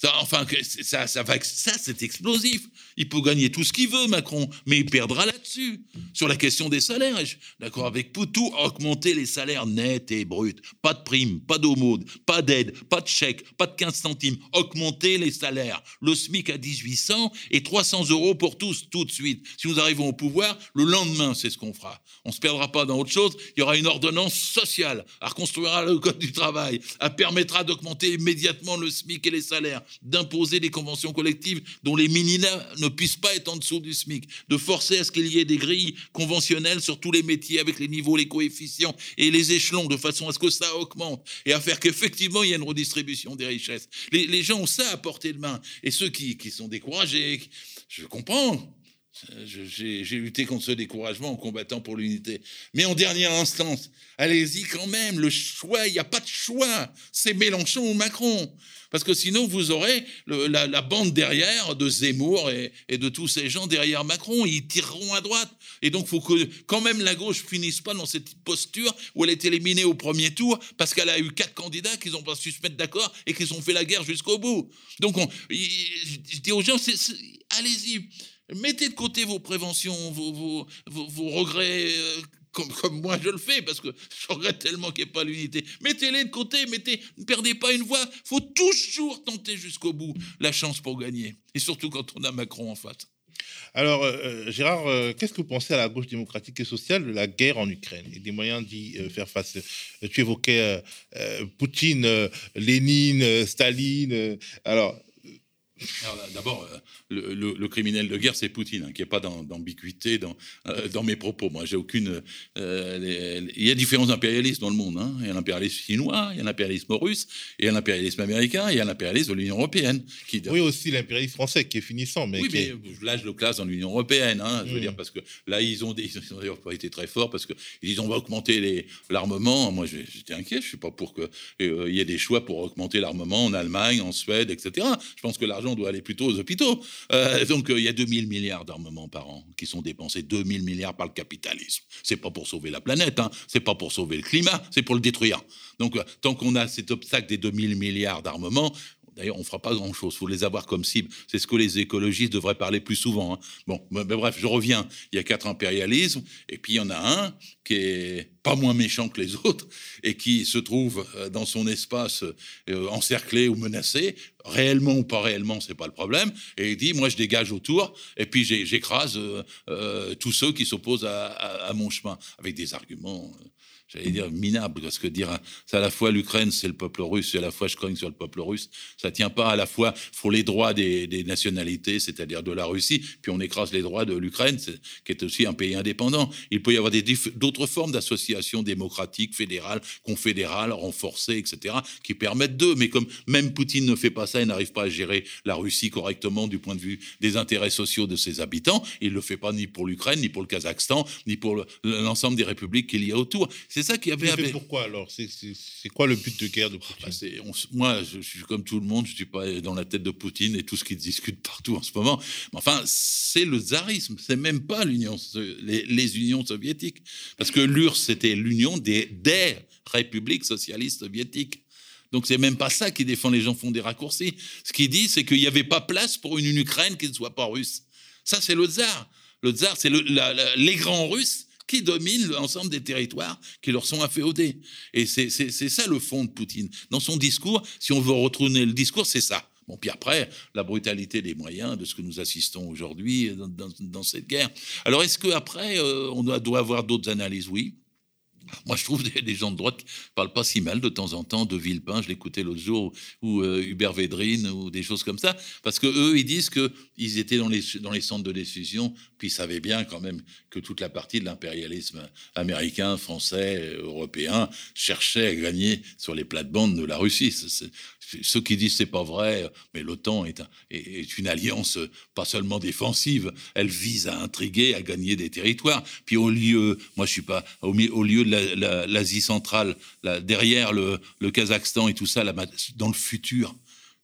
Ça, enfin, ça, ça, va, ça c'est explosif. Il peut gagner tout ce qu'il veut, Macron, mais il perdra là-dessus. Sur la question des salaires, d'accord avec Poutou, augmenter les salaires nets et bruts. Pas de primes, pas d'aumône, pas d'aide, pas de chèque, pas de 15 centimes. Augmenter les salaires. Le SMIC à 1800 et 300 euros pour tous, tout de suite. Si nous arrivons au pouvoir, le lendemain, c'est ce qu'on fera. On se perdra pas dans autre chose. Il y aura une ordonnance sociale. Elle reconstruira le code du travail. Elle permettra d'augmenter immédiatement le SMIC et les salaires, d'imposer des conventions collectives dont les minima ne puissent pas être en dessous du SMIC, de forcer à ce qu'il y ait des grilles conventionnelles sur tous les métiers avec les niveaux, les coefficients et les échelons de façon à ce que ça augmente et à faire qu'effectivement il y ait une redistribution des richesses. Les, gens ont ça à portée de main. Et ceux qui, qui sont découragés, je comprends. Je- J'ai lutté contre ce découragement en combattant pour l'unité. Mais en dernière instance, allez-y quand même, le choix, il n'y a pas de choix. C'est Mélenchon ou Macron. Parce que sinon, vous aurez la, bande derrière de Zemmour et, de tous ces gens derrière Macron. Ils tireront à droite. Et donc, il faut que quand même la gauche finisse pas dans cette posture où elle est éliminée au premier tour parce qu'elle a eu quatre candidats qu'ils n'ont pas su se mettre d'accord et qu'ils ont fait la guerre jusqu'au bout. Donc, je dis aux gens, allez-y. Mettez de côté vos préventions, vos, vos, vos- regrets, euh, comme, comme moi je le fais, parce que je regrette tellement qu'il n'y ait pas l'unité. Mettez-les de côté, mettez, ne perdez pas une voix. faut toujours tenter jusqu'au bout la chance pour gagner. Et surtout quand on a Macron en face. Alors, euh, euh, Gérard, qu'est-ce que vous pensez à la gauche démocratique et sociale de la guerre en Ukraine et des moyens d'y faire face? Tu évoquais Poutine, Lénine, Staline. alors, D'abord, euh, le, le- le criminel de guerre, c'est Poutine, hein, qui n'est pas dans- d'ambiguïté dans, euh, dans mes propos. Moi, j'ai aucune. euh, les- les- il y a différents impérialismes dans le monde. hein. Il y a l'impérialisme chinois, il y a l'impérialisme russe, il y a l'impérialisme américain, il y a l'impérialisme de l'Union européenne. Qui, oui, aussi l'impérialisme français qui est finissant, mais oui, qui est- mais là, je le classe dans l'Union européenne. hein, je veux Mm. dire, parce que là, ils ont, d'ailleurs pas été très forts parce qu'ils disent on va augmenter l'armement. Moi, j'étais inquiet. Je suis pas pour qu'il y ait des choix pour augmenter l'armement en Allemagne, en Suède, etc. Je pense que l'argent doit aller plutôt aux hôpitaux. Euh, donc, euh, il y a 2000 milliards d'armements par an qui sont dépensés. 2000 milliards par le capitalisme. C'est pas pour sauver la planète. Hein, c'est pas pour sauver le climat. C'est pour le détruire. Donc, euh, tant qu'on a cet obstacle des 2000 milliards d'armements, On ne fera pas grand-chose. Il faut les avoir comme cible. C'est ce que les écologistes devraient parler plus souvent. hein. Bon, mais, bref, je reviens. Il y a quatre impérialismes, et puis il y en a un qui est pas moins méchant que les autres, et qui se trouve euh, dans son espace euh, encerclé ou menacé, réellement ou pas réellement, c'est pas le problème. Et il dit, moi, je dégage autour, et puis j'écrase euh, tous ceux qui s'opposent à mon chemin, avec des arguments. J'allais dire minable, parce que dire c'est à la fois l'Ukraine, c'est le peuple russe, et à la fois je cogne sur le peuple russe, ça tient pas à la fois faut les droits des, nationalités, c'est-à-dire de la Russie, puis on écrase les droits de l'Ukraine, qui est aussi un pays indépendant. Il peut y avoir d'autres formes d'associations démocratiques, fédérales, confédérales, renforcées, etc., qui permettent d'eux. Mais comme même Poutine ne fait pas ça, il n'arrive pas à gérer la Russie correctement du point de vue des intérêts sociaux de ses habitants, il le fait pas ni pour l'Ukraine, ni pour le Kazakhstan, ni pour le- l'ensemble des républiques qu'il y a autour. Ça qui avait. Mais pourquoi alors? C'est- C'est c'est quoi le but de guerre de Poutine? Bah, c'est- on moi, je, je suis comme tout le monde, je ne suis pas dans la tête de Poutine et tout ce qui discute partout en ce moment. Mais enfin, c'est le tsarisme, c'est même pas l'Union, so- les, les unions soviétiques. Parce que l'URSS, c'était l'union des, des républiques socialistes soviétiques. Donc c'est même pas ça qui défend, les gens font des raccourcis. Ce qu'il dit, c'est qu'il n'y avait pas place pour une Ukraine qui ne soit pas russe. Ça, c'est le tsar. Le tsar, c'est le- les grands Russes qui dominent l'ensemble des territoires qui leur sont inféodés. Et c'est ça le fond de Poutine. Dans son discours, si on veut retourner le discours, c'est ça. Bon, puis après, la brutalité des moyens de ce que nous assistons aujourd'hui dans, cette guerre. Alors, est-ce qu'après, euh, on doit avoir d'autres analyses? Oui. Moi, je trouve des, gens de droite qui parlent pas si mal de temps en temps de Villepin. Je l'écoutais l'autre jour, ou euh, Hubert Védrine, ou des choses comme ça. Parce que eux, ils disent qu'ils étaient dans les, dans les centres de décision, puis ils savaient bien quand même que toute la partie de l'impérialisme américain, français, européen cherchait à gagner sur les plates-bandes de la Russie. ceux qui disent c'est pas vrai, mais l'OTAN est, une alliance pas seulement défensive, elle vise à intriguer, à gagner des territoires. Puis au lieu, moi je suis pas au, lieu de l'Asie centrale, derrière le, Kazakhstan et tout ça, dans le futur,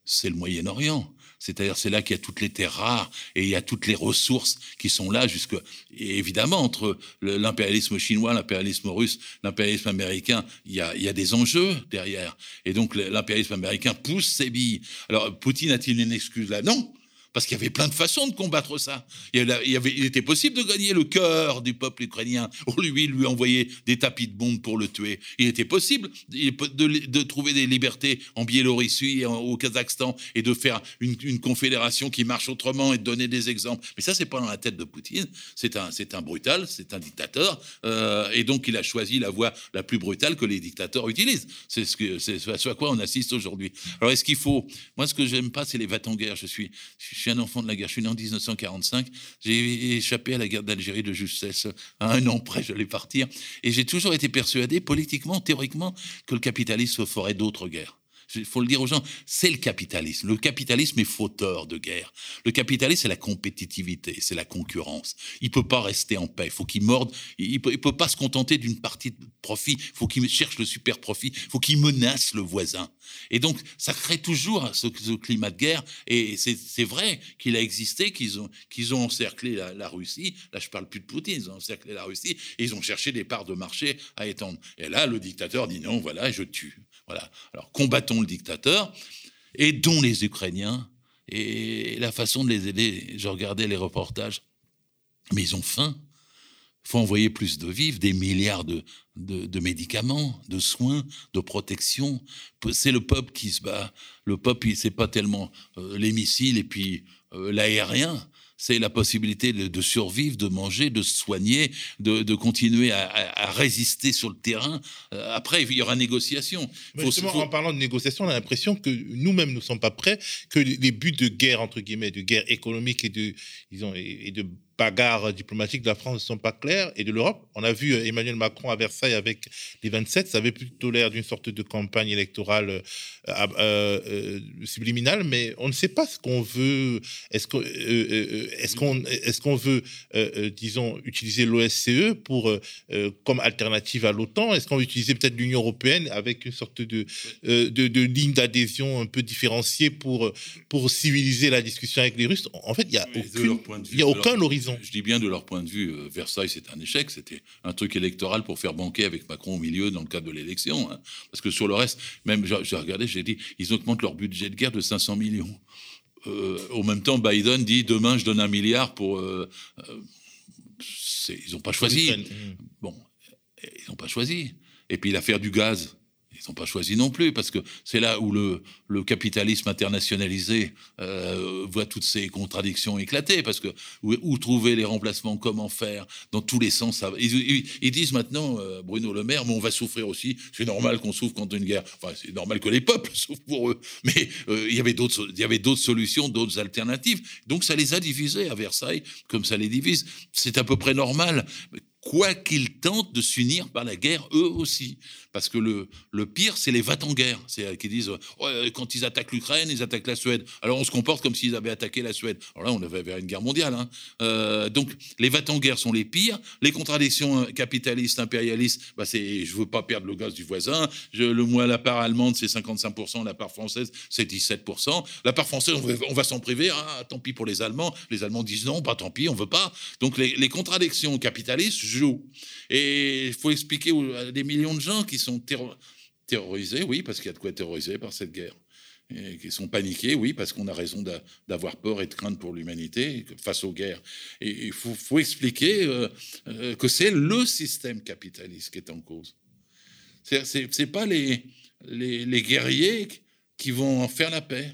c'est le Moyen-Orient. C'est-à-dire, c'est là qu'il y a toutes les terres rares et il y a toutes les ressources qui sont là jusque. Évidemment, entre l'impérialisme chinois, l'impérialisme russe, l'impérialisme américain, il y, a, il y a des enjeux derrière. Et donc, l'impérialisme américain pousse ses billes. Alors, Poutine a-t-il une excuse là? Non parce qu'il y avait plein de façons de combattre ça. Il, était possible de gagner le cœur du peuple ukrainien. Au lui, lui envoyer des tapis de bombes pour le tuer. Il était possible de, trouver des libertés en Biélorussie et au Kazakhstan et de faire une, confédération qui marche autrement et de donner des exemples. Mais ça, c'est pas dans la tête de Poutine. C'est un, un brutal, c'est un dictateur. Euh, et donc, il a choisi la voie la plus brutale que les dictateurs utilisent. C'est ce, à quoi on assiste aujourd'hui. Alors, est-ce qu'il faut. Moi, ce que j'aime pas, c'est les va en guerre je suis un enfant de la guerre. Je suis né en 1945. J'ai échappé à la guerre d'Algérie de justesse. À un an près, j'allais partir. Et j'ai toujours été persuadé, politiquement, théoriquement, que le capitalisme ferait d'autres guerres. Il faut le dire aux gens, c'est le capitalisme. Le capitalisme est fauteur de guerre. Le capitalisme, c'est la compétitivité, c'est la concurrence. Il peut pas rester en paix. Il faut qu'il morde. Il peut, peut pas se contenter d'une partie de profit. Il faut qu'il cherche le super profit. Il faut qu'il menace le voisin. Et donc, ça crée toujours ce, climat de guerre. Et c'est vrai qu'il a existé, qu'ils ont, encerclé la, Russie. Là, je parle plus de Poutine. Ils ont encerclé la Russie ils ont cherché des parts de marché à étendre. Et là, le dictateur dit non, voilà, je tue. Voilà. Alors combattons le dictateur, aidons les Ukrainiens. Et la façon de les aider, je regardais les reportages, mais ils ont faim. Il faut envoyer plus de vivres, des milliards de, de, médicaments, de soins, de protection. C'est le peuple qui se bat. Le peuple, c'est pas tellement euh, les missiles et puis euh, l'aérien c'est la possibilité de, survivre, de manger, de se soigner, de, continuer à, résister sur le terrain. Euh, après, il y aura négociation. justement, en parlant de négociation, on a l'impression que nous-mêmes ne sommes pas prêts, que les buts de guerre, entre guillemets, de guerre économique et de, disons, et de bagarres diplomatiques de la France ne sont pas claires et de l'Europe. On a vu euh, Emmanuel Macron à Versailles avec les 27, ça avait plutôt l'air d'une sorte de campagne électorale euh, euh, subliminale, mais on ne sait pas ce qu'on veut. Est-ce qu'on veut, disons, utiliser l'OSCE pour comme alternative à l'OTAN? Est-ce qu'on veut utiliser peut-être l'Union européenne avec une sorte de, de, de, ligne d'adhésion un peu différenciée pour, pour civiliser la discussion avec les Russes? En fait, il n'y a, aucune, il y a aucun horizon je dis bien de leur point de vue, euh, Versailles, c'est un échec. C'était un truc électoral pour faire banquer avec Macron au milieu dans le cadre de l'élection. Hein. Parce que sur le reste, même j'ai regardé, j'ai dit, ils augmentent leur budget de guerre de 500 millions. Euh, au même temps, Biden dit demain je donne un milliard pour. Euh, ils n'ont pas choisi. Bon, ils n'ont pas choisi. Et puis l'affaire du gaz. Ils n'ont pas choisi non plus, parce que c'est là où le, capitalisme internationalisé euh, voit toutes ces contradictions éclater, parce que où, trouver les remplacements, comment faire, dans tous les sens. ils, disent maintenant, euh, Bruno Le Maire, mais on va souffrir aussi, c'est normal qu'on souffre quand une guerre, c'est normal que les peuples souffrent pour eux, mais euh, il y avait d'autres solutions, d'autres alternatives. Donc ça les a divisés à Versailles, comme ça les divise. C'est à peu près normal quoi qu'ils tentent de s'unir par la guerre, eux aussi. Parce que le, le pire, c'est les va en guerre C'est qui disent, quand ils attaquent l'Ukraine, ils attaquent la Suède. Alors on se comporte comme s'ils avaient attaqué la Suède. Alors là, on avait vers une guerre mondiale. Hein. Euh, donc les va en guerre sont les pires. Les contradictions capitalistes, impérialistes, bah, c'est je veux pas perdre le gaz du voisin. Le mois, la part allemande, c'est 55%, la part française, c'est 17%. La part française, on va, s'en priver. Ah, tant pis pour les Allemands. Les Allemands disent non, bah tant pis, on veut pas. Donc les contradictions capitalistes et il faut expliquer à des millions de gens qui sont terrorisés, oui, parce qu'il y a de quoi terroriser par cette guerre. qui sont paniqués, oui, parce qu'on a raison d'avoir peur et de crainte pour l'humanité face aux guerres. Et il faut, expliquer euh, euh, que c'est le système capitaliste qui est en cause. Ce n'est pas les, les, les guerriers qui vont faire la paix.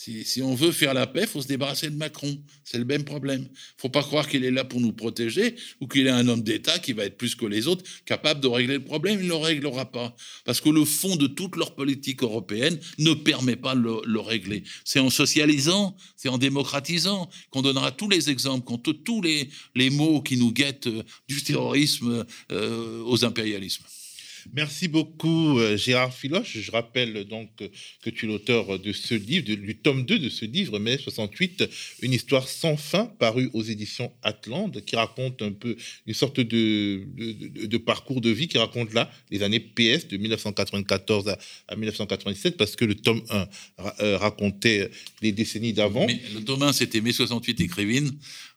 Si, on veut faire la paix, il faut se débarrasser de Macron. C'est le même problème. Il faut pas croire qu'il est là pour nous protéger ou qu'il est un homme d'État qui va être plus que les autres, capable de régler le problème. Il ne le réglera pas. Parce que le fond de toute leur politique européenne ne permet pas de le, régler. C'est en socialisant, c'est en démocratisant qu'on donnera tous les exemples contre tous les, les mots qui nous guettent euh, du terrorisme euh, aux impérialismes. Merci beaucoup, euh, Gérard Filoche. Je rappelle donc que tu es l'auteur de ce livre, du tome 2 de ce livre, mai 68, Une histoire sans fin, paru aux éditions Atlante, qui raconte un peu une sorte de, parcours de vie, qui raconte là les années PS de 1994 à, 1997, parce que le tome 1 euh, racontait les décennies d'avant. Le tome 1, c'était mai 68 écrivine.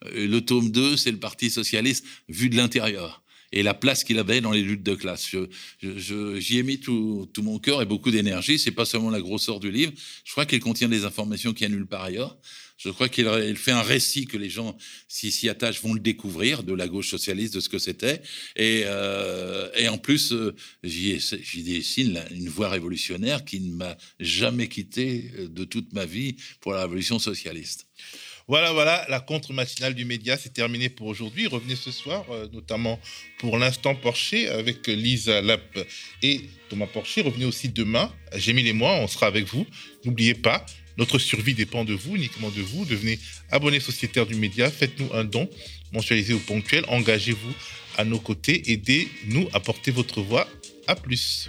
Euh, le tome 2, c'est le Parti socialiste vu de l'intérieur et la place qu'il avait dans les luttes de classe. J'y ai mis tout, mon cœur et beaucoup d'énergie. C'est pas seulement la grosseur du livre. Je crois qu'il contient des informations qu'il y a nulle part ailleurs. Je crois qu'il fait un récit que les gens, s'ils s'y attachent, vont le découvrir de la gauche socialiste, de ce que c'était. Et, euh, en plus, euh, j'y dessine une voie révolutionnaire qui ne m'a jamais quitté euh, de toute ma vie pour la révolution socialiste. Voilà, voilà, la contre-matinale du média, c'est terminé pour aujourd'hui. Revenez ce soir, euh, notamment pour l'instant Porcher avec Lisa Lapp et Thomas Porcher. Revenez aussi demain, Jémile et moi, on sera avec vous. N'oubliez pas, notre survie dépend de vous, uniquement de vous. Devenez abonné sociétaire du média, faites-nous un don, mensualisé ou ponctuel, engagez-vous à nos côtés, aidez-nous à porter votre voix. À plus.